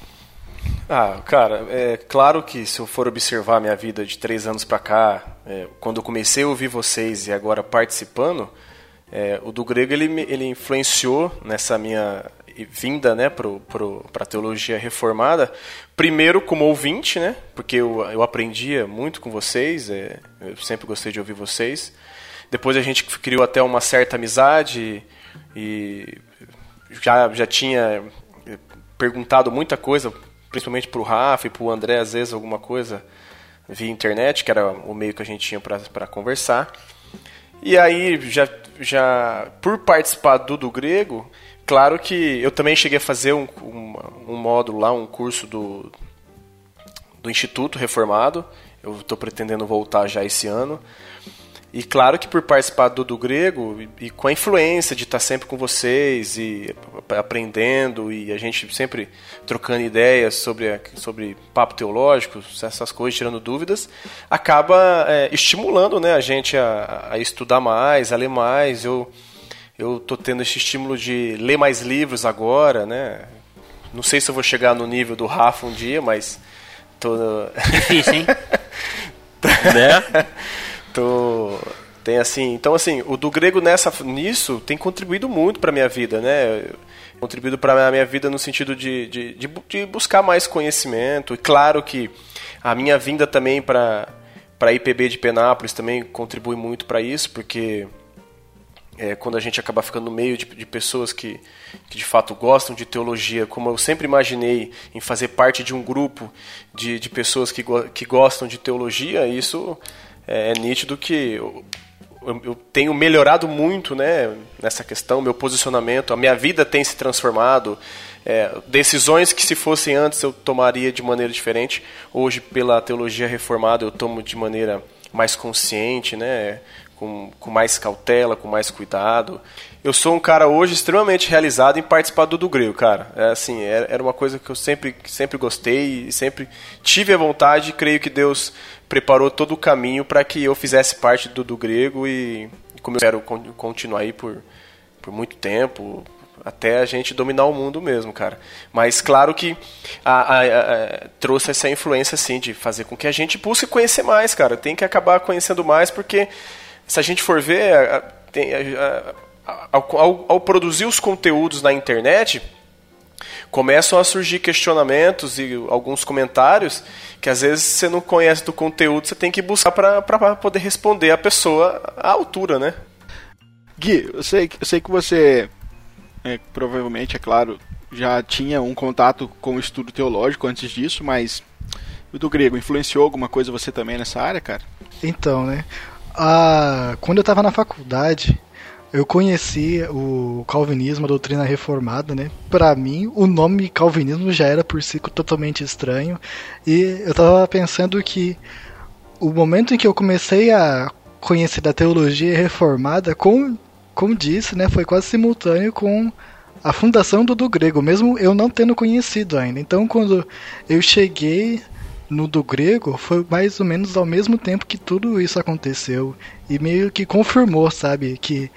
Ah, cara, é claro que se eu for observar minha vida de três anos para cá, é, quando eu comecei a ouvir vocês e agora participando, é, o do grego ele, ele influenciou nessa minha vinda né, para a teologia reformada, primeiro como ouvinte, né, porque eu, eu aprendia muito com vocês, é, eu sempre gostei de ouvir vocês, depois a gente criou até uma certa amizade e já, já tinha perguntado muita coisa, principalmente para o Rafa e para o André, às vezes alguma coisa via internet, que era o meio que a gente tinha para conversar. E aí, já, já por participar do do grego, claro que eu também cheguei a fazer um, um, um módulo lá, um curso do, do Instituto Reformado. Eu estou pretendendo voltar já esse ano. E claro que por participar do, do grego e, e com a influência de estar sempre com vocês e aprendendo e a gente sempre trocando ideias sobre, sobre papo teológico, essas coisas, tirando dúvidas, acaba é, estimulando né, a gente a, a estudar mais, a ler mais. Eu eu tô tendo esse estímulo de ler mais livros agora, né? Não sei se eu vou chegar no nível do Rafa um dia, mas tô difícil, hein? (laughs) né? (laughs) Tô tem assim, então assim, o do grego nessa nisso tem contribuído muito para minha vida, né? Contribuído para a minha vida no sentido de, de, de, de, buscar mais conhecimento. E claro que a minha vinda também para para IPB de Penápolis também contribui muito para isso, porque é, quando a gente acaba ficando no meio de, de pessoas que, que, de fato gostam de teologia, como eu sempre imaginei em fazer parte de um grupo de, de pessoas que, que gostam de teologia, isso é, é nítido que eu, eu, tenho melhorado muito né, nessa questão, meu posicionamento, a minha vida tem se transformado. É, decisões que se fossem antes eu tomaria de maneira diferente, hoje pela teologia reformada eu tomo de maneira mais consciente, né, com, com mais cautela, com mais cuidado. Eu sou um cara hoje extremamente realizado em participar do do grego, cara. É assim, era, era uma coisa que eu sempre, sempre gostei e sempre tive a vontade creio que Deus preparou todo o caminho para que eu fizesse parte do, do grego e como eu quero continuar aí por, por muito tempo, até a gente dominar o mundo mesmo, cara. Mas claro que a, a, a, trouxe essa influência, assim, de fazer com que a gente busque conhecer mais, cara. Tem que acabar conhecendo mais, porque se a gente for ver, ao, ao produzir os conteúdos na internet, começam a surgir questionamentos e alguns comentários que às vezes você não conhece do conteúdo, você tem que buscar para poder responder a pessoa à altura, né? Gui, eu sei, eu sei que você é, provavelmente, é claro, já tinha um contato com o estudo teológico antes disso, mas o do grego influenciou alguma coisa você também nessa área, cara? Então, né? Ah, quando eu estava na faculdade, eu conheci o calvinismo, a doutrina reformada, né? Para mim, o nome calvinismo já era por si totalmente estranho, e eu estava pensando que o momento em que eu comecei a conhecer da teologia reformada, com como disse, né, foi quase simultâneo com a fundação do do grego, mesmo eu não tendo conhecido ainda. Então, quando eu cheguei no do grego, foi mais ou menos ao mesmo tempo que tudo isso aconteceu e meio que confirmou, sabe, que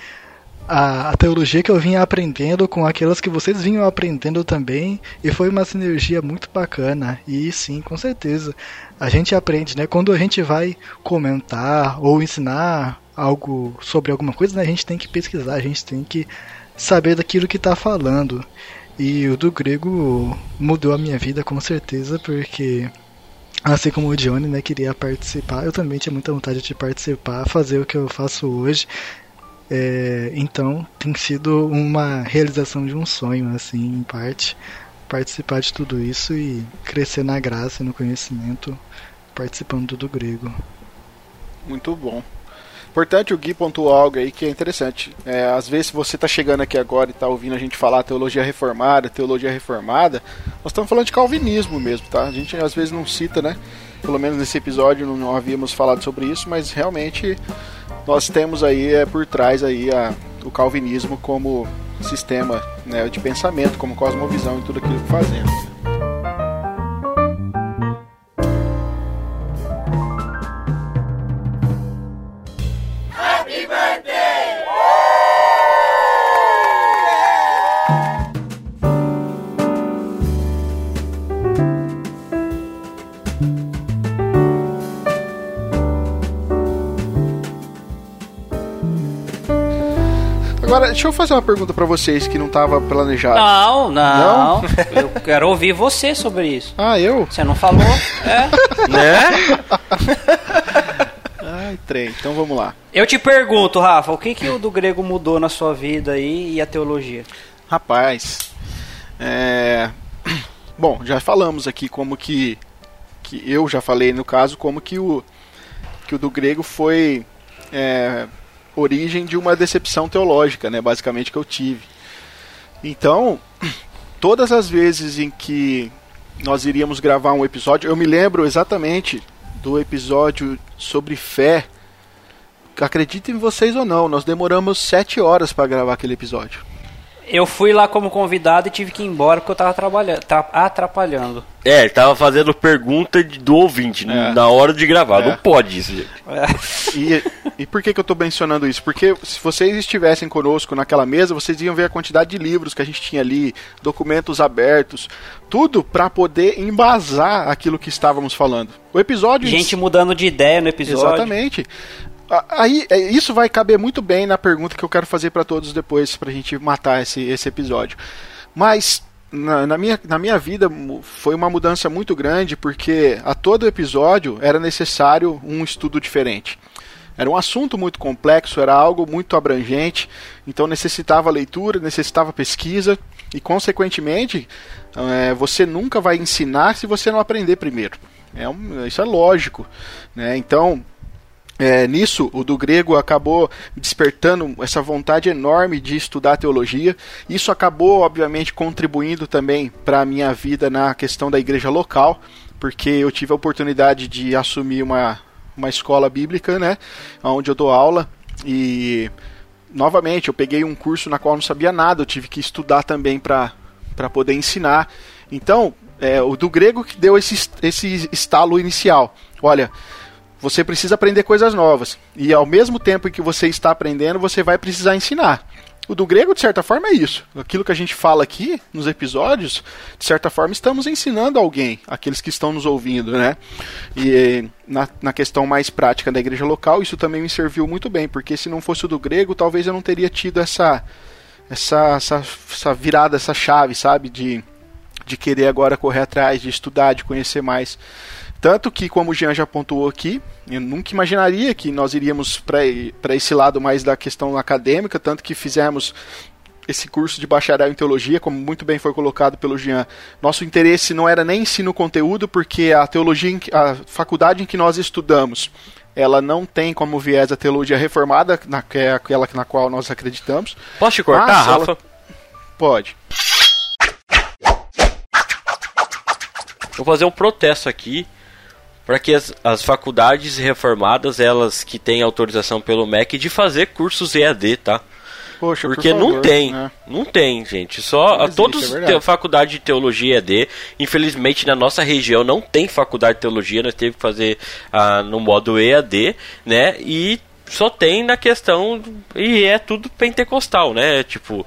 a, a, teologia que eu vinha aprendendo com aquelas que vocês vinham aprendendo também, e foi uma sinergia muito bacana. E sim, com certeza, a gente aprende, né? Quando a gente vai comentar ou ensinar algo sobre alguma coisa, né, a gente tem que pesquisar, a gente tem que saber daquilo que está falando. E o do grego mudou a minha vida com certeza, porque assim como o Johnny, né, queria participar, eu também tinha muita vontade de participar, fazer o que eu faço hoje. É, então tem sido uma realização de um sonho, assim, em parte, participar de tudo isso e crescer na graça e no conhecimento, participando do grego. Muito bom. Importante o Gui pontuou algo aí que é interessante. É, às vezes, se você está chegando aqui agora e está ouvindo a gente falar teologia reformada, teologia reformada, nós estamos falando de calvinismo mesmo, tá? A gente às vezes não cita, né? Pelo menos nesse episódio não, não havíamos falado sobre isso, mas realmente nós temos aí é, por trás aí a, o calvinismo como sistema né, de pensamento, como cosmovisão e tudo aquilo que fazemos. Agora, deixa eu fazer uma pergunta para vocês que não estava planejado. Não, não, não. (laughs) Eu quero ouvir você sobre isso. Ah, eu? Você não falou? É. Né? (laughs) Ai, trem. Então vamos lá. Eu te pergunto, Rafa, o que, que o do grego mudou na sua vida aí e a teologia? Rapaz, é... (clears throat) Bom, já falamos aqui como que... que eu já falei no caso como que o que o do grego foi é, origem de uma decepção teológica, né, basicamente que eu tive. Então, todas as vezes em que nós iríamos gravar um episódio, eu me lembro exatamente do episódio sobre fé. Acreditem vocês ou não, nós demoramos sete horas para gravar aquele episódio. Eu fui lá como convidado e tive que ir embora porque eu tava trabalhando, atrapalhando. É, ele tava fazendo pergunta do ouvinte é. na hora de gravar. É. Não pode isso, gente. É. E, e por que, que eu tô mencionando isso? Porque se vocês estivessem conosco naquela mesa, vocês iam ver a quantidade de livros que a gente tinha ali, documentos abertos, tudo para poder embasar aquilo que estávamos falando. O episódio. Gente mudando de ideia no episódio. Exatamente. Aí, é, isso vai caber muito bem na pergunta que eu quero fazer para todos depois, pra gente matar esse, esse episódio. Mas, na, na, minha, na minha vida, foi uma mudança muito grande, porque a todo episódio era necessário um estudo diferente. Era um assunto muito complexo, era algo muito abrangente, então necessitava leitura, necessitava pesquisa, e, consequentemente, é, você nunca vai ensinar se você não aprender primeiro. É isso é lógico. Né? Então, é, nisso, o do grego acabou despertando essa vontade enorme de estudar teologia. Isso acabou, obviamente, contribuindo também para a minha vida na questão da igreja local, porque eu tive a oportunidade de assumir uma, uma escola bíblica, né, onde eu dou aula. E, novamente, eu peguei um curso na qual não sabia nada, eu tive que estudar também para poder ensinar. Então, é, o do grego que deu esse, esse estalo inicial. Olha, você precisa aprender coisas novas. E ao mesmo tempo que você está aprendendo, você vai precisar ensinar. O do grego, de certa forma, é isso. Aquilo que a gente fala aqui nos episódios, de certa forma, estamos ensinando alguém, aqueles que estão nos ouvindo, né? E na, na questão mais prática da igreja local, isso também me serviu muito bem, porque se não fosse o do grego, talvez eu não teria tido essa, essa, essa, essa virada, essa chave, sabe? De, de querer agora correr atrás, de estudar, de conhecer mais. Tanto que, como o Jean já pontuou aqui, eu nunca imaginaria que nós iríamos para esse lado mais da questão acadêmica, tanto que fizemos esse curso de bacharel em teologia, como muito bem foi colocado pelo Jean. Nosso interesse não era nem ensino conteúdo, porque a teologia, a faculdade em que nós estudamos, ela não tem como viés a teologia reformada, na, que é aquela na qual nós acreditamos. Posso te cortar, Rafa? Ela... Pode. Vou fazer um protesto aqui para que as, as faculdades reformadas, elas que têm autorização pelo MEC, de fazer cursos EAD, tá? Poxa, Porque por favor, não tem, né? não tem, gente. Só Não existe, todas é as verdade. faculdades de teologia EAD, infelizmente na nossa região não tem faculdade de teologia, nós teve que fazer ah, no modo EAD, né? E só tem na questão e é tudo pentecostal, né? Tipo,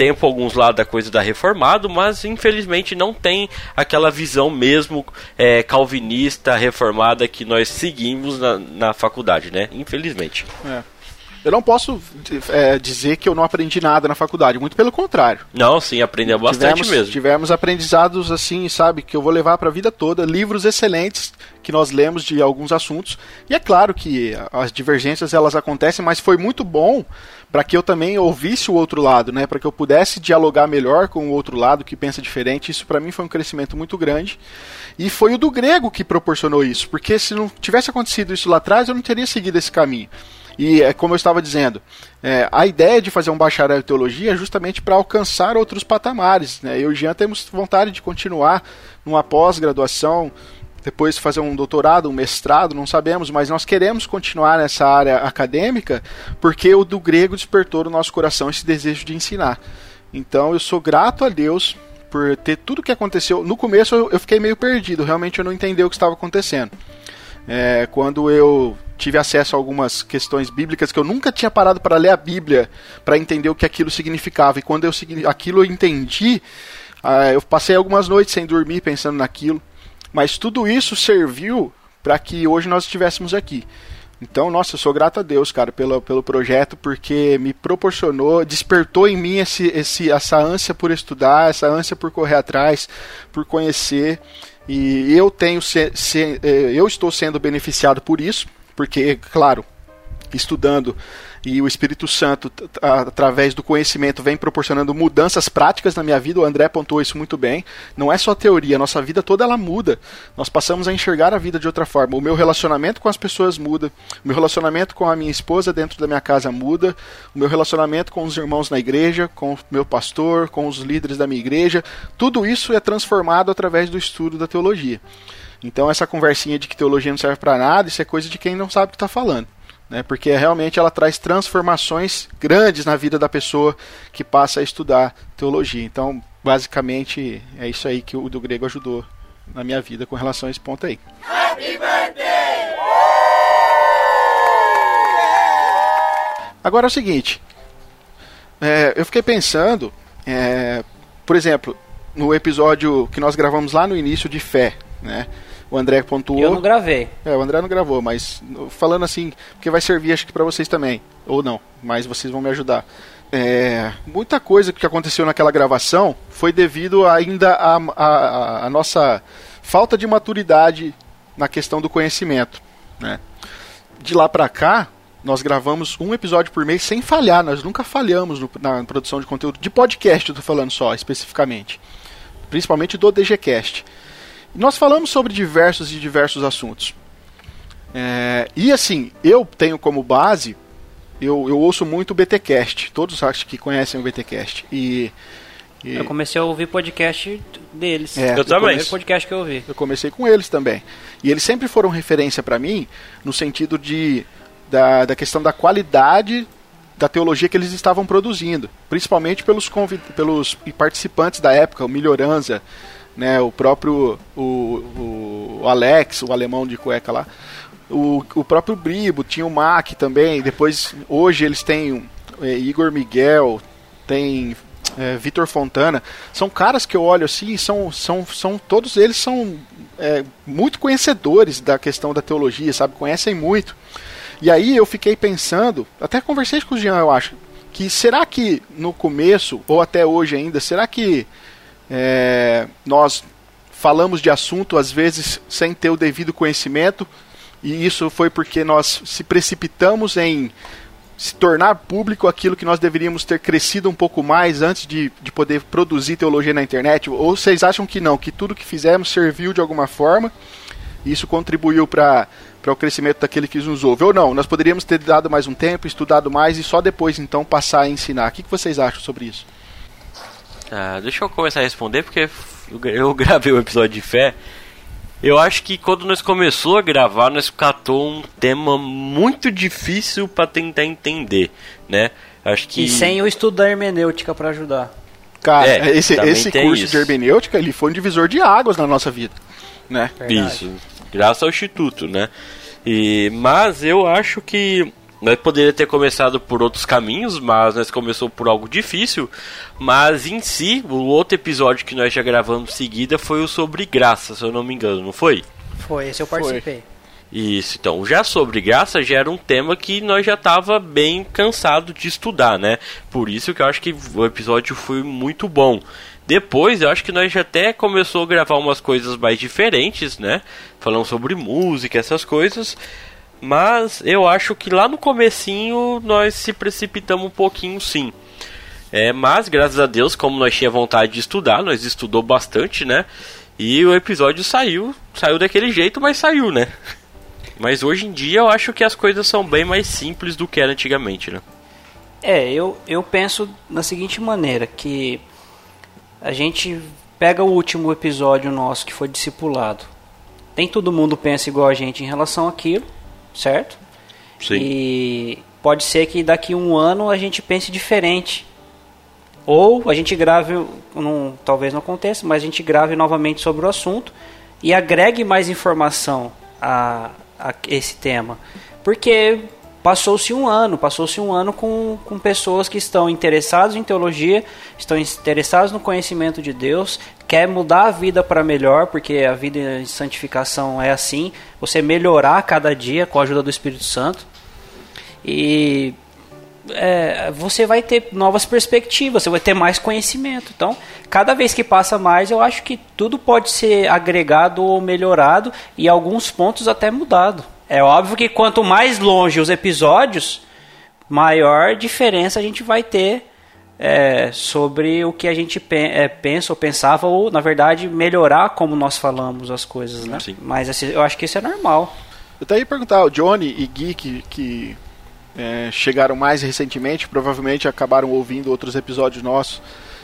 tem alguns lá da coisa da reformado, mas infelizmente não tem aquela visão mesmo é, calvinista reformada que nós seguimos na, na faculdade, né? Infelizmente. É. Eu não posso é, dizer que eu não aprendi nada na faculdade, muito pelo contrário. Não, sim, aprendeu bastante tivemos, mesmo. Tivemos aprendizados assim, sabe, que eu vou levar para a vida toda, livros excelentes que nós lemos de alguns assuntos. E é claro que as divergências elas acontecem, mas foi muito bom para que eu também ouvisse o outro lado, né, para que eu pudesse dialogar melhor com o outro lado que pensa diferente. Isso para mim foi um crescimento muito grande. E foi o do grego que proporcionou isso, porque se não tivesse acontecido isso lá atrás, eu não teria seguido esse caminho. E é como eu estava dizendo, é, a ideia de fazer um bacharel em teologia é justamente para alcançar outros patamares. Né? Eu e o Jean temos vontade de continuar numa pós-graduação, depois fazer um doutorado, um mestrado, não sabemos, mas nós queremos continuar nessa área acadêmica porque o do grego despertou no nosso coração esse desejo de ensinar. Então eu sou grato a Deus por ter tudo que aconteceu. No começo eu, fiquei meio perdido, realmente eu não entendi o que estava acontecendo. É, quando eu tive acesso a algumas questões bíblicas que eu nunca tinha parado para ler a Bíblia para entender o que aquilo significava. E quando eu aquilo eu entendi, uh, eu passei algumas noites sem dormir pensando naquilo. Mas tudo isso serviu para que hoje nós estivéssemos aqui. Então, nossa, eu sou grato a Deus, cara, pelo, pelo projeto, porque me proporcionou, despertou em mim esse, esse, essa ânsia por estudar, essa ânsia por correr atrás, por conhecer. E eu tenho se, se, eu estou sendo beneficiado por isso, porque, claro, estudando e o Espírito Santo, através do conhecimento, vem proporcionando mudanças práticas na minha vida. O André pontuou isso muito bem. Não é só teoria, nossa vida toda ela muda. Nós passamos a enxergar a vida de outra forma. O meu relacionamento com as pessoas muda, o meu relacionamento com a minha esposa dentro da minha casa muda, o meu relacionamento com os irmãos na igreja, com o meu pastor, com os líderes da minha igreja. Tudo isso é transformado através do estudo da teologia. Então essa conversinha de que teologia não serve para nada, isso é coisa de quem não sabe o que está falando né? Porque realmente ela traz transformações grandes na vida da pessoa que passa a estudar teologia. Então, basicamente, é isso aí que o do grego ajudou na minha vida com relação a esse ponto aí. Happy birthday! Agora é o seguinte, é, eu fiquei pensando, é, por exemplo, no episódio que nós gravamos lá no início de fé, né? O André pontuou. Eu não gravei. É, o André não gravou, mas falando assim, porque vai servir acho que para vocês também, ou não, mas vocês vão me ajudar. É, muita coisa que aconteceu naquela gravação foi devido ainda à a, a, a, nossa falta de maturidade na questão do conhecimento. Né? De lá para cá, nós gravamos um episódio por mês sem falhar, nós nunca falhamos no, na produção de conteúdo de podcast, eu tô falando só, especificamente. Principalmente do DGCast. Nós falamos sobre diversos e diversos assuntos. É, e assim, eu tenho como base, eu, eu ouço muito o BTcast. Todos acho que conhecem o BTcast. E, e eu comecei a ouvir podcast deles. É, eu, também. Comecei, podcast que eu ouvi. Eu comecei com eles também. E eles sempre foram referência para mim no sentido de da, da questão da qualidade da teologia que eles estavam produzindo, principalmente pelos, pelos participantes da época, o Melhoranza, né, o próprio o, o Alex, o alemão de cueca lá, o, o próprio Bribo, tinha o Mac também, depois hoje eles têm é, Igor Miguel, tem é, Vitor Fontana, são caras que eu olho assim, são, são, são todos eles são é, muito conhecedores da questão da teologia, sabe? Conhecem muito. E aí eu fiquei pensando, até conversei com o Jean, eu acho, que será que no começo, ou até hoje ainda, será que é, nós falamos de assunto às vezes sem ter o devido conhecimento, e isso foi porque nós se precipitamos em se tornar público aquilo que nós deveríamos ter crescido um pouco mais antes de, de poder produzir teologia na internet? Ou vocês acham que não, que tudo que fizemos serviu de alguma forma e isso contribuiu para o crescimento daquele que nos ouve. Ou não, nós poderíamos ter dado mais um tempo, estudado mais e só depois então passar a ensinar. O que, que vocês acham sobre isso? Ah, deixa eu começar a responder porque eu (laughs) gravei o um episódio de fé eu acho que quando nós começou a gravar, nós catou um tema muito difícil para tentar entender, né? Acho que e sem o estudo da hermenêutica para ajudar. Cara, é, esse, esse curso isso. de hermenêutica, ele foi um divisor de águas na nossa vida, né? Verdade. Isso, graças ao instituto, né? E mas eu acho que nós poderia ter começado por outros caminhos, mas nós começou por algo difícil. Mas em si, o outro episódio que nós já gravamos em seguida foi o sobre graça, se eu não me engano, não foi? Foi, esse eu participei. Foi. Isso, então, já sobre graça já era um tema que nós já tava bem cansado de estudar, né? Por isso que eu acho que o episódio foi muito bom. Depois, eu acho que nós já até começou a gravar umas coisas mais diferentes, né? Falando sobre música, essas coisas. Mas eu acho que lá no comecinho nós se precipitamos um pouquinho sim. É, mas graças a Deus, como nós tinha vontade de estudar, nós estudou bastante, né? E o episódio saiu, saiu daquele jeito, mas saiu, né? (laughs) Mas hoje em dia eu acho que as coisas são bem mais simples do que era antigamente, né? É, eu, eu penso da seguinte maneira, que a gente pega o último episódio nosso que foi discipulado. Nem todo mundo pensa igual a gente em relação àquilo certo? Sim. E pode ser que daqui a um ano a gente pense diferente. Ou a gente grave, não, talvez não aconteça, mas a gente grave novamente sobre o assunto e agregue mais informação a, a esse tema. Porque passou-se um ano, passou-se um ano com, com pessoas que estão interessadas em teologia, estão interessadas no conhecimento de Deus, quer mudar a vida para melhor, porque a vida em santificação é assim, você melhorar cada dia com a ajuda do Espírito Santo. E é, você vai ter novas perspectivas, você vai ter mais conhecimento. Então, cada vez que passa mais, eu acho que tudo pode ser agregado ou melhorado e alguns pontos até mudado. É óbvio que quanto mais longe os episódios, maior diferença a gente vai ter é, sobre o que a gente pe é, pensa ou pensava, ou na verdade melhorar como nós falamos as coisas, né? Sim. Mas assim, eu acho que isso é normal. Eu até ia perguntar, o Johnny e Gui, que, que é, chegaram mais recentemente, provavelmente acabaram ouvindo outros episódios nossos.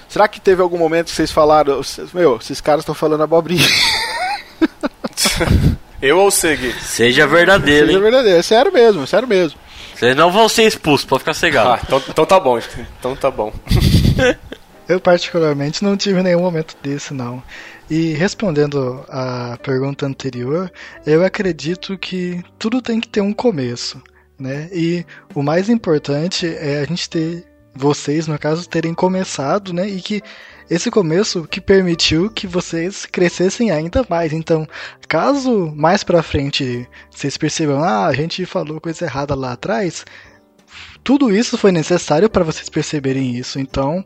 Será que teve algum momento que vocês falaram, meu, esses caras estão falando abobrinha? (laughs) Eu ou Segui? Seja verdadeiro. Seja hein? verdadeiro, é sério mesmo, é sério mesmo. Vocês não vão ser expulsos, pode ficar cegado. Ah, então, então tá bom, então tá bom. (laughs) Eu particularmente não tive nenhum momento desse, não. E respondendo à pergunta anterior, eu acredito que tudo tem que ter um começo, né? E o mais importante é a gente ter vocês, no caso, terem começado, né? E que esse começo que permitiu que vocês crescessem ainda mais. Então, caso mais pra frente vocês percebam, ah, a gente falou coisa errada lá atrás, tudo isso foi necessário para vocês perceberem isso. Então,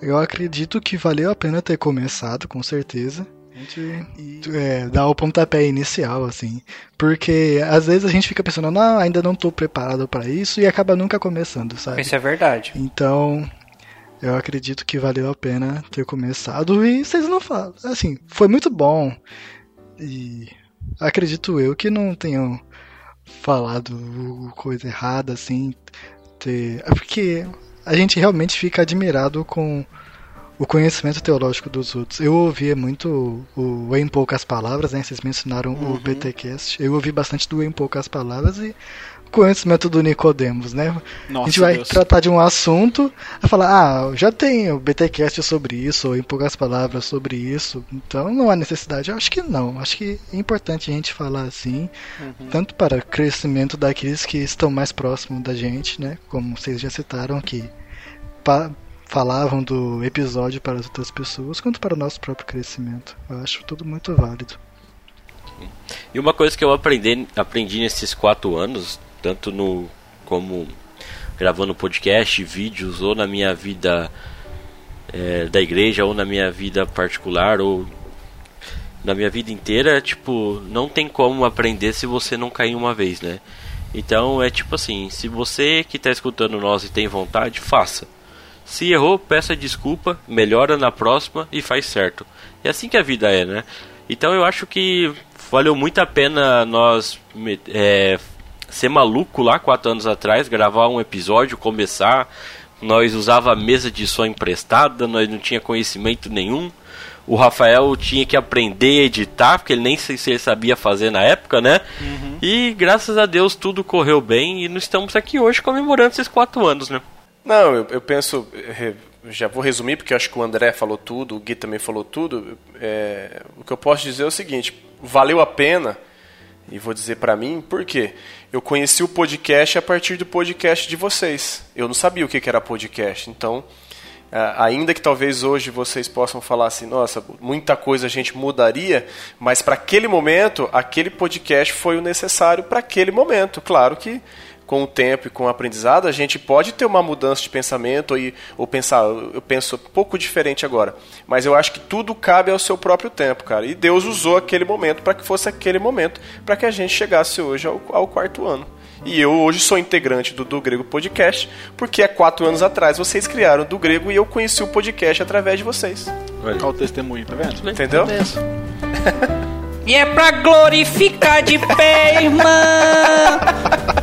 eu acredito que valeu a pena ter começado, com certeza. E, é, dar o pontapé inicial, assim. Porque às vezes a gente fica pensando, não, ainda não estou preparado para isso e acaba nunca começando, sabe? Isso é verdade. Então, eu acredito que valeu a pena ter começado e vocês não falam. Assim, foi muito bom. E acredito eu que não tenham falado coisa errada, assim. Ter... É porque a gente realmente fica admirado com o conhecimento teológico dos outros. Eu ouvia muito o, o Em Poucas Palavras, né? Vocês mencionaram uhum. o BTcast. Eu ouvi bastante do Em Poucas Palavras e conhecimento do Nicodemos, né? Nossa, a gente vai Deus. tratar de um assunto, vai falar, ah, já tem o BTcast sobre isso, ou em poucas palavras sobre isso, então não há necessidade. Eu acho que não, acho que é importante a gente falar assim, uhum. tanto para o crescimento daqueles que estão mais próximos da gente, né? Como vocês já citaram aqui. falavam do episódio para as outras pessoas, quanto para o nosso próprio crescimento. Eu acho tudo muito válido. E uma coisa que eu aprendi, aprendi nesses quatro anos, tanto no como gravando podcast, vídeos, ou na minha vida é, da igreja, ou na minha vida particular, ou na minha vida inteira, tipo, não tem como aprender se você não cair uma vez, né? Então é tipo assim, se você que está escutando nós e tem vontade, faça. Se errou, peça desculpa, melhora na próxima e faz certo. É assim que a vida é, né? Então eu acho que valeu muito a pena nós é, ser maluco lá quatro anos atrás, gravar um episódio, começar. Nós usava a mesa de som emprestada, nós não tinha conhecimento nenhum. O Rafael tinha que aprender a editar, porque ele nem sei se ele sabia fazer na época, né? Uhum. E graças a Deus tudo correu bem e nós estamos aqui hoje comemorando esses quatro anos, né? Não, eu, eu penso, já vou resumir, porque acho que o André falou tudo, o Gui também falou tudo. É, o que eu posso dizer é o seguinte: valeu a pena, e vou dizer para mim, por quê? Eu conheci o podcast a partir do podcast de vocês. Eu não sabia o que era podcast, então ainda que talvez hoje vocês possam falar assim, nossa, muita coisa a gente mudaria, mas para aquele momento, aquele podcast foi o necessário para aquele momento. Claro que com o tempo e com o aprendizado, a gente pode ter uma mudança de pensamento ou, ou pensar, eu penso um pouco diferente agora. Mas eu acho que tudo cabe ao seu próprio tempo, cara. E Deus usou aquele momento para que fosse aquele momento, para que a gente chegasse hoje ao, ao quarto ano. E eu hoje sou integrante do Do Grego Podcast, porque há quatro anos atrás vocês criaram Do Grego e eu conheci o podcast através de vocês. Olha o testemunho, tá vendo? Entendeu? (laughs) e é pra glorificar de pé, irmã!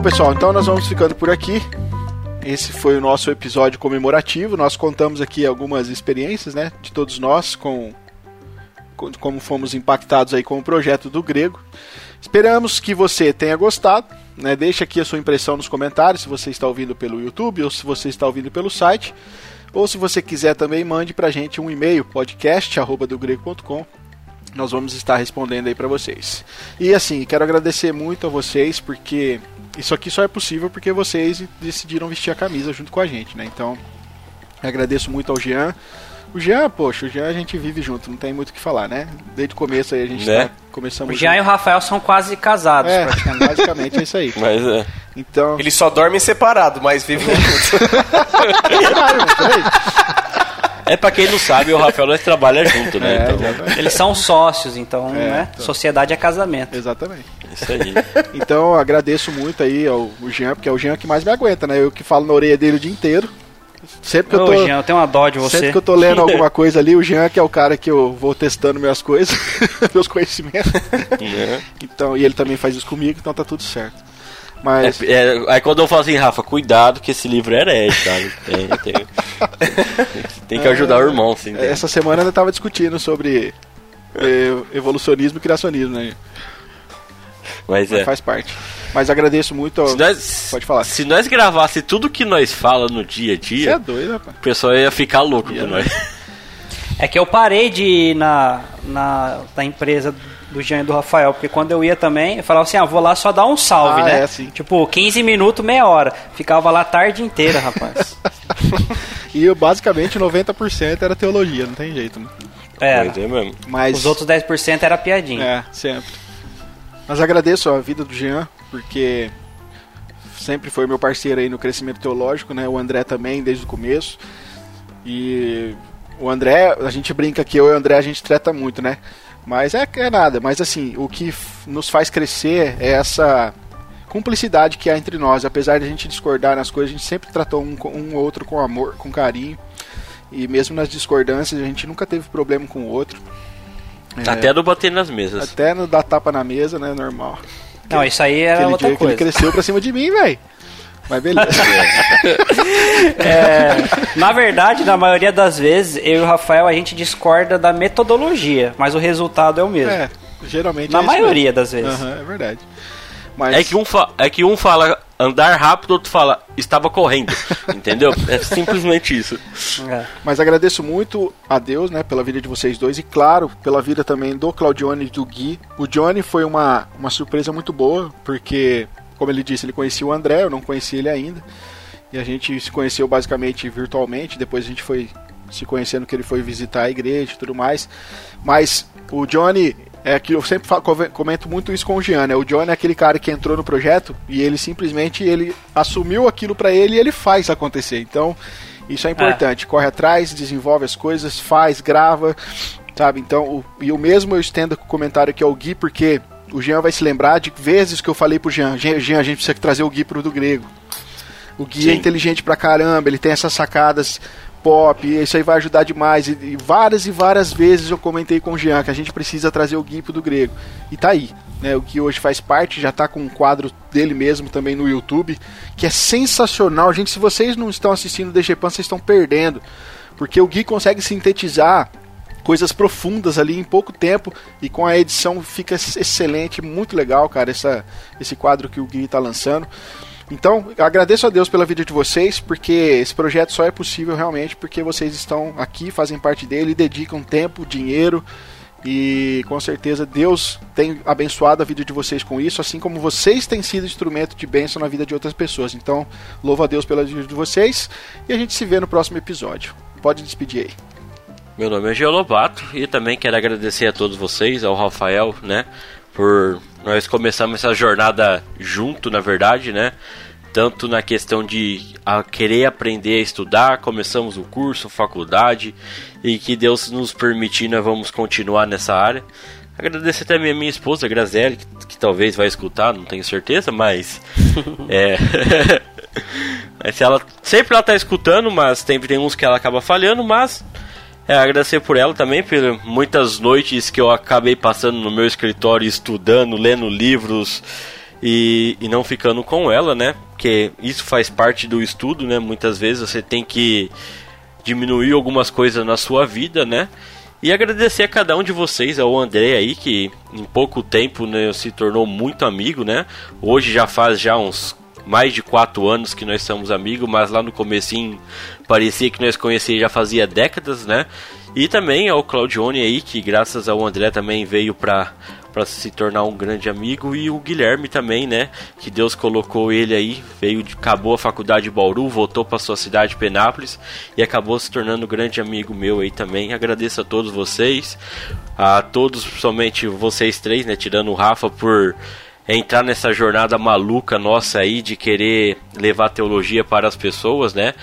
Bom, pessoal, então nós vamos ficando por aqui. Esse foi o nosso episódio comemorativo. Nós contamos aqui algumas experiências, né, de todos nós com, com como fomos impactados aí com o projeto do Grego. Esperamos que você tenha gostado. Né? Deixe aqui a sua impressão nos comentários se você está ouvindo pelo YouTube ou se você está ouvindo pelo site. Ou se você quiser também, mande para a gente um e-mail, podcast.dogrego.com nós vamos estar respondendo aí para vocês. E assim, quero agradecer muito a vocês porque isso aqui só é possível porque vocês decidiram vestir a camisa junto com a gente, né? Então, agradeço muito ao Jean. O Jean, poxa, o Jean a gente vive junto, não tem muito o que falar, né? Desde o começo aí a gente né? tá, começamos. O Jean junto. e o Rafael são quase casados, é, praticamente. Basicamente é isso aí. (laughs) Mas é. Então. Eles só dormem separado, mas vivem juntos. (laughs) É pra quem não sabe, o Rafael nós trabalha junto, né? É, então... Eles são sócios, então, é, né? Então... Sociedade é casamento. Exatamente. Isso aí. Então agradeço muito aí ao Jean, porque é o Jean que mais me aguenta, né? Eu que falo na orelha dele o dia inteiro. Sempre que Ô, eu tô. Jean, eu tenho uma dó de você. Sempre que eu tô lendo (laughs) alguma coisa ali, o Jean que é o cara que eu vou testando minhas coisas, (laughs) meus conhecimentos. É. Então, e ele também faz isso comigo, então tá tudo certo. Mas... É, é, aí quando eu falo assim, Rafa, cuidado que esse livro é herege, sabe? Tem, tem, (laughs) tem que ajudar o irmão, assim. Essa semana eu tava discutindo sobre é, (laughs) evolucionismo e criacionismo, né? Mas, Mas é. faz parte. Mas agradeço muito. Ao... Se nós, Pode falar. Se nós gravasse tudo que nós fala no dia a dia, Você é doido, rapaz. o pessoal ia ficar louco com nós. É que eu parei de ir na, na, na empresa do Jean e do Rafael, porque quando eu ia também, eu falava assim, ah, vou lá só dar um salve, ah, né? É, assim. Tipo, 15 minutos, meia hora. Ficava lá a tarde inteira, rapaz. (laughs) e eu, basicamente 90% era teologia, não tem jeito, né? É. mesmo. Mas... Os outros 10% era piadinha. É, sempre. Mas agradeço a vida do Jean, porque sempre foi meu parceiro aí no crescimento teológico, né? O André também, desde o começo. E o André, a gente brinca que eu e o André a gente treta muito, né? Mas é, é nada. Mas assim, o que nos faz crescer é essa cumplicidade que há entre nós. Apesar de a gente discordar nas coisas, a gente sempre tratou um, um outro com amor, com carinho. E mesmo nas discordâncias, a gente nunca teve problema com o outro. Até é, no bater nas mesas. Até no dar tapa na mesa, né? Normal. Não, isso aí era outra dia coisa. Que ele cresceu pra cima de mim, velho. Mas beleza. (laughs) é, na verdade, na maioria das vezes, eu e o Rafael a gente discorda da metodologia, mas o resultado é o mesmo. É. Geralmente Na é maioria mesmo. das vezes. Aham, é verdade. Mas É que, um fa- é que um fala andar rápido, outro fala estava correndo. (laughs) entendeu? É simplesmente isso. É. Mas agradeço muito a Deus, né, pela vida de vocês dois e claro, pela vida também do Claudione e do Gui. O Johnny foi uma, uma surpresa muito boa, porque, como ele disse, ele conhecia o André, eu não conhecia ele ainda. E a gente se conheceu basicamente virtualmente, depois a gente foi se conhecendo que ele foi visitar a igreja e tudo mais. Mas o Johnny é que eu sempre falo- comento muito isso com o Jean, né? O Johnny é aquele cara que entrou no projeto e ele simplesmente ele assumiu aquilo pra ele e ele faz acontecer. Então, isso é importante. Corre atrás, desenvolve as coisas, faz, grava, sabe? Então, o, e o mesmo eu estendo com o comentário aqui ao Gui, porque o Jean vai se lembrar de vezes que eu falei pro Jean, Jean, Jean, a gente precisa trazer o Gui pro do grego. O Gui é Sim. inteligente pra caramba, ele tem essas sacadas pop, e isso aí vai ajudar demais. E, e várias e várias vezes eu comentei com o Jean que a gente precisa trazer o Gui pro do grego. E tá aí. Né, o Gui hoje faz parte, já tá com um quadro dele mesmo também no YouTube, que é sensacional. Gente, se vocês não estão assistindo o DG Pan, vocês estão perdendo. Porque o Gui consegue sintetizar coisas profundas ali em pouco tempo e com a edição fica excelente, muito legal, cara, essa, esse quadro que o Gui tá lançando. Então, agradeço a Deus pela vida de vocês, porque esse projeto só é possível realmente porque vocês estão aqui, fazem parte dele, dedicam tempo, dinheiro e com certeza Deus tem abençoado a vida de vocês com isso, assim como vocês têm sido instrumento de bênção na vida de outras pessoas. Então, louvo a Deus pela vida de vocês e a gente se vê no próximo episódio. Pode despedir aí. Meu nome é Geolobato e também quero agradecer a todos vocês, ao Rafael, né, por nós começarmos essa jornada junto, na verdade, né? Tanto na questão de a querer aprender a estudar, começamos o curso, faculdade, e que Deus nos permitir, nós vamos continuar nessa área. Agradecer também a minha esposa, Graziele, que, que talvez vai escutar, não tenho certeza, mas. (laughs) é. (laughs) mas ela, sempre ela tá escutando, mas tem, tem uns que ela acaba falhando, mas é, agradecer por ela também, por muitas noites que eu acabei passando no meu escritório estudando, lendo livros e, e não ficando com ela, né? Porque isso faz parte do estudo, né? Muitas vezes você tem que diminuir algumas coisas na sua vida, né? E agradecer a cada um de vocês, ao André aí, que em pouco tempo né, se tornou muito amigo, né? Hoje já faz já uns mais de quatro anos que nós somos amigos, mas lá no comecinho parecia que nós conhecíamos já fazia décadas, né? E também ao Claudione aí, que graças ao André também veio pra, pra se tornar um grande amigo, e o Guilherme também, né? Que Deus colocou ele aí, veio, de- acabou a faculdade de Bauru, voltou pra sua cidade, Penápolis, e acabou se tornando um grande amigo meu aí também. Agradeço a todos vocês, a todos, somente vocês três, né? Tirando o Rafa por entrar nessa jornada maluca nossa aí de querer levar a teologia para as pessoas, né?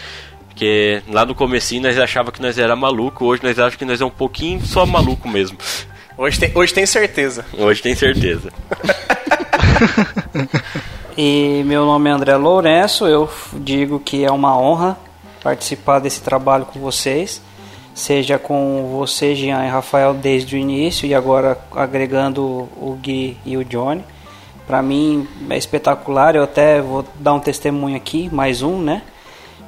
Porque lá no comecinho nós achava que nós era maluco, hoje nós achamos que nós é um pouquinho só maluco mesmo. Hoje tem, hoje tem certeza. Hoje tem certeza. (laughs) E meu nome é André Lourenço, eu digo que é uma honra participar desse trabalho com vocês, seja com você, Jean e Rafael, desde o início e agora agregando o Gui e o Johnny. Para mim é espetacular, eu até vou dar um testemunho aqui, mais um, né?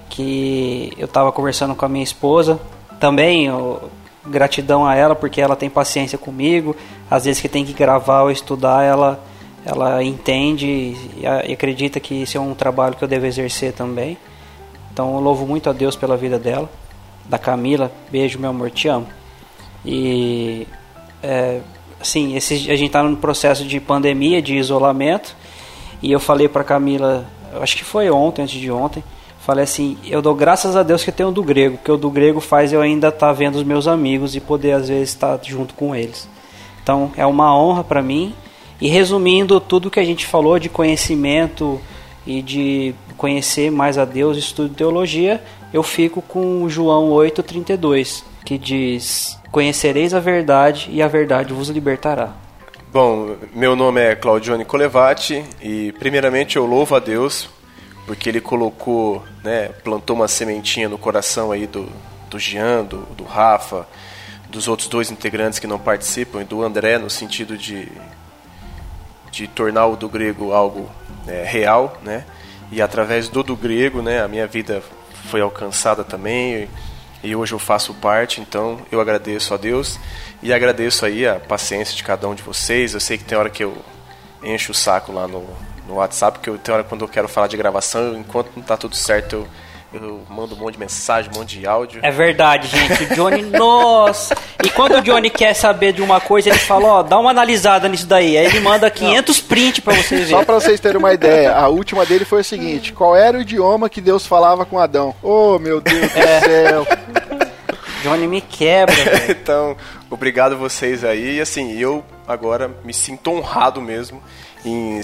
Que eu estava conversando com a minha esposa, também eu- gratidão a ela porque ela tem paciência comigo, às vezes que tem que gravar ou estudar, ela ela entende e, acredita que isso é um trabalho que eu devo exercer também. Então eu louvo muito a Deus pela vida dela. Da Camila, beijo meu amor, te amo. E é, assim, esse, a gente está no processo de pandemia, de isolamento, e eu falei para Camila, acho que foi ontem, antes de ontem, falei assim, eu dou graças a Deus que tenho o do grego, porque o do grego faz eu ainda estar vendo os meus amigos e poder às vezes estar junto com eles. Então é uma honra para mim. E resumindo tudo que a gente falou de conhecimento e de conhecer mais a Deus, estudo teologia, eu fico com João 8:32, que diz: "Conhecereis a verdade e a verdade vos libertará". Bom, meu nome é Claudione Colevati e primeiramente eu louvo a Deus porque ele colocou, né, plantou uma sementinha no coração aí do, do Jean, do, do Rafa, dos outros dois integrantes que não participam e do André no sentido de de tornar o do grego algo é, real, né? E através do do grego, né, a minha vida foi alcançada também. e hoje eu faço parte, então eu agradeço a Deus e agradeço aí a paciência de cada um de vocês. Eu sei que tem hora que eu encho o saco lá no, no WhatsApp, porque eu, tem hora quando eu quero falar de gravação, enquanto não tá tudo certo, eu eu mando um monte de mensagem, um monte de áudio. É verdade, gente. O Johnny, (laughs) nossa! E quando o Johnny quer saber de uma coisa, ele fala, ó, dá uma analisada nisso daí. Aí ele manda 500 prints pra vocês verem. Só pra vocês terem uma ideia, a última dele foi o seguinte: qual era o idioma que Deus falava com Adão? Oh, meu Deus é. do céu! Johnny me quebra, (laughs) velho. então, obrigado vocês aí. E assim, eu agora me sinto honrado mesmo em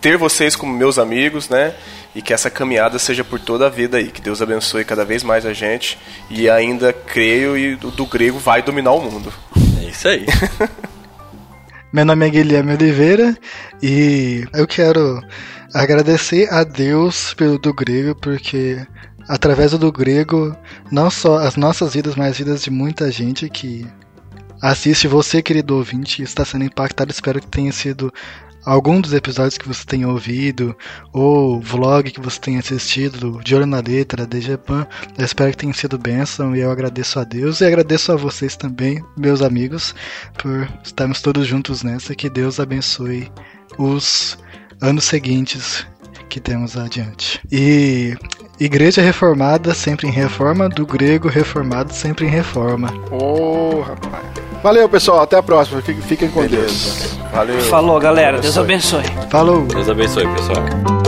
ter vocês como meus amigos, né? E que essa caminhada seja por toda a vida aí. Que Deus abençoe cada vez mais a gente e ainda creio e do, do grego vai dominar o mundo. É isso aí. (laughs) Meu nome é Guilherme Oliveira e eu quero agradecer a Deus pelo do grego porque através do grego não só as nossas vidas, mas as vidas de muita gente que assiste você, querido ouvinte, está sendo impactado. Espero que tenha sido algum dos episódios que você tenha ouvido, ou vlog que você tenha assistido, de olho na letra, de Japan, eu espero que tenha sido bênção e eu agradeço a Deus e agradeço a vocês também, meus amigos, por estarmos todos juntos nessa. Que Deus abençoe os anos seguintes que temos adiante. E Igreja reformada sempre em reforma, do grego reformado sempre em reforma. Ô, oh, rapaz. Valeu, pessoal. Até a próxima. Fiquem, com Beleza. Deus. Valeu. Falou, galera. Deus abençoe. Falou. Deus abençoe, pessoal.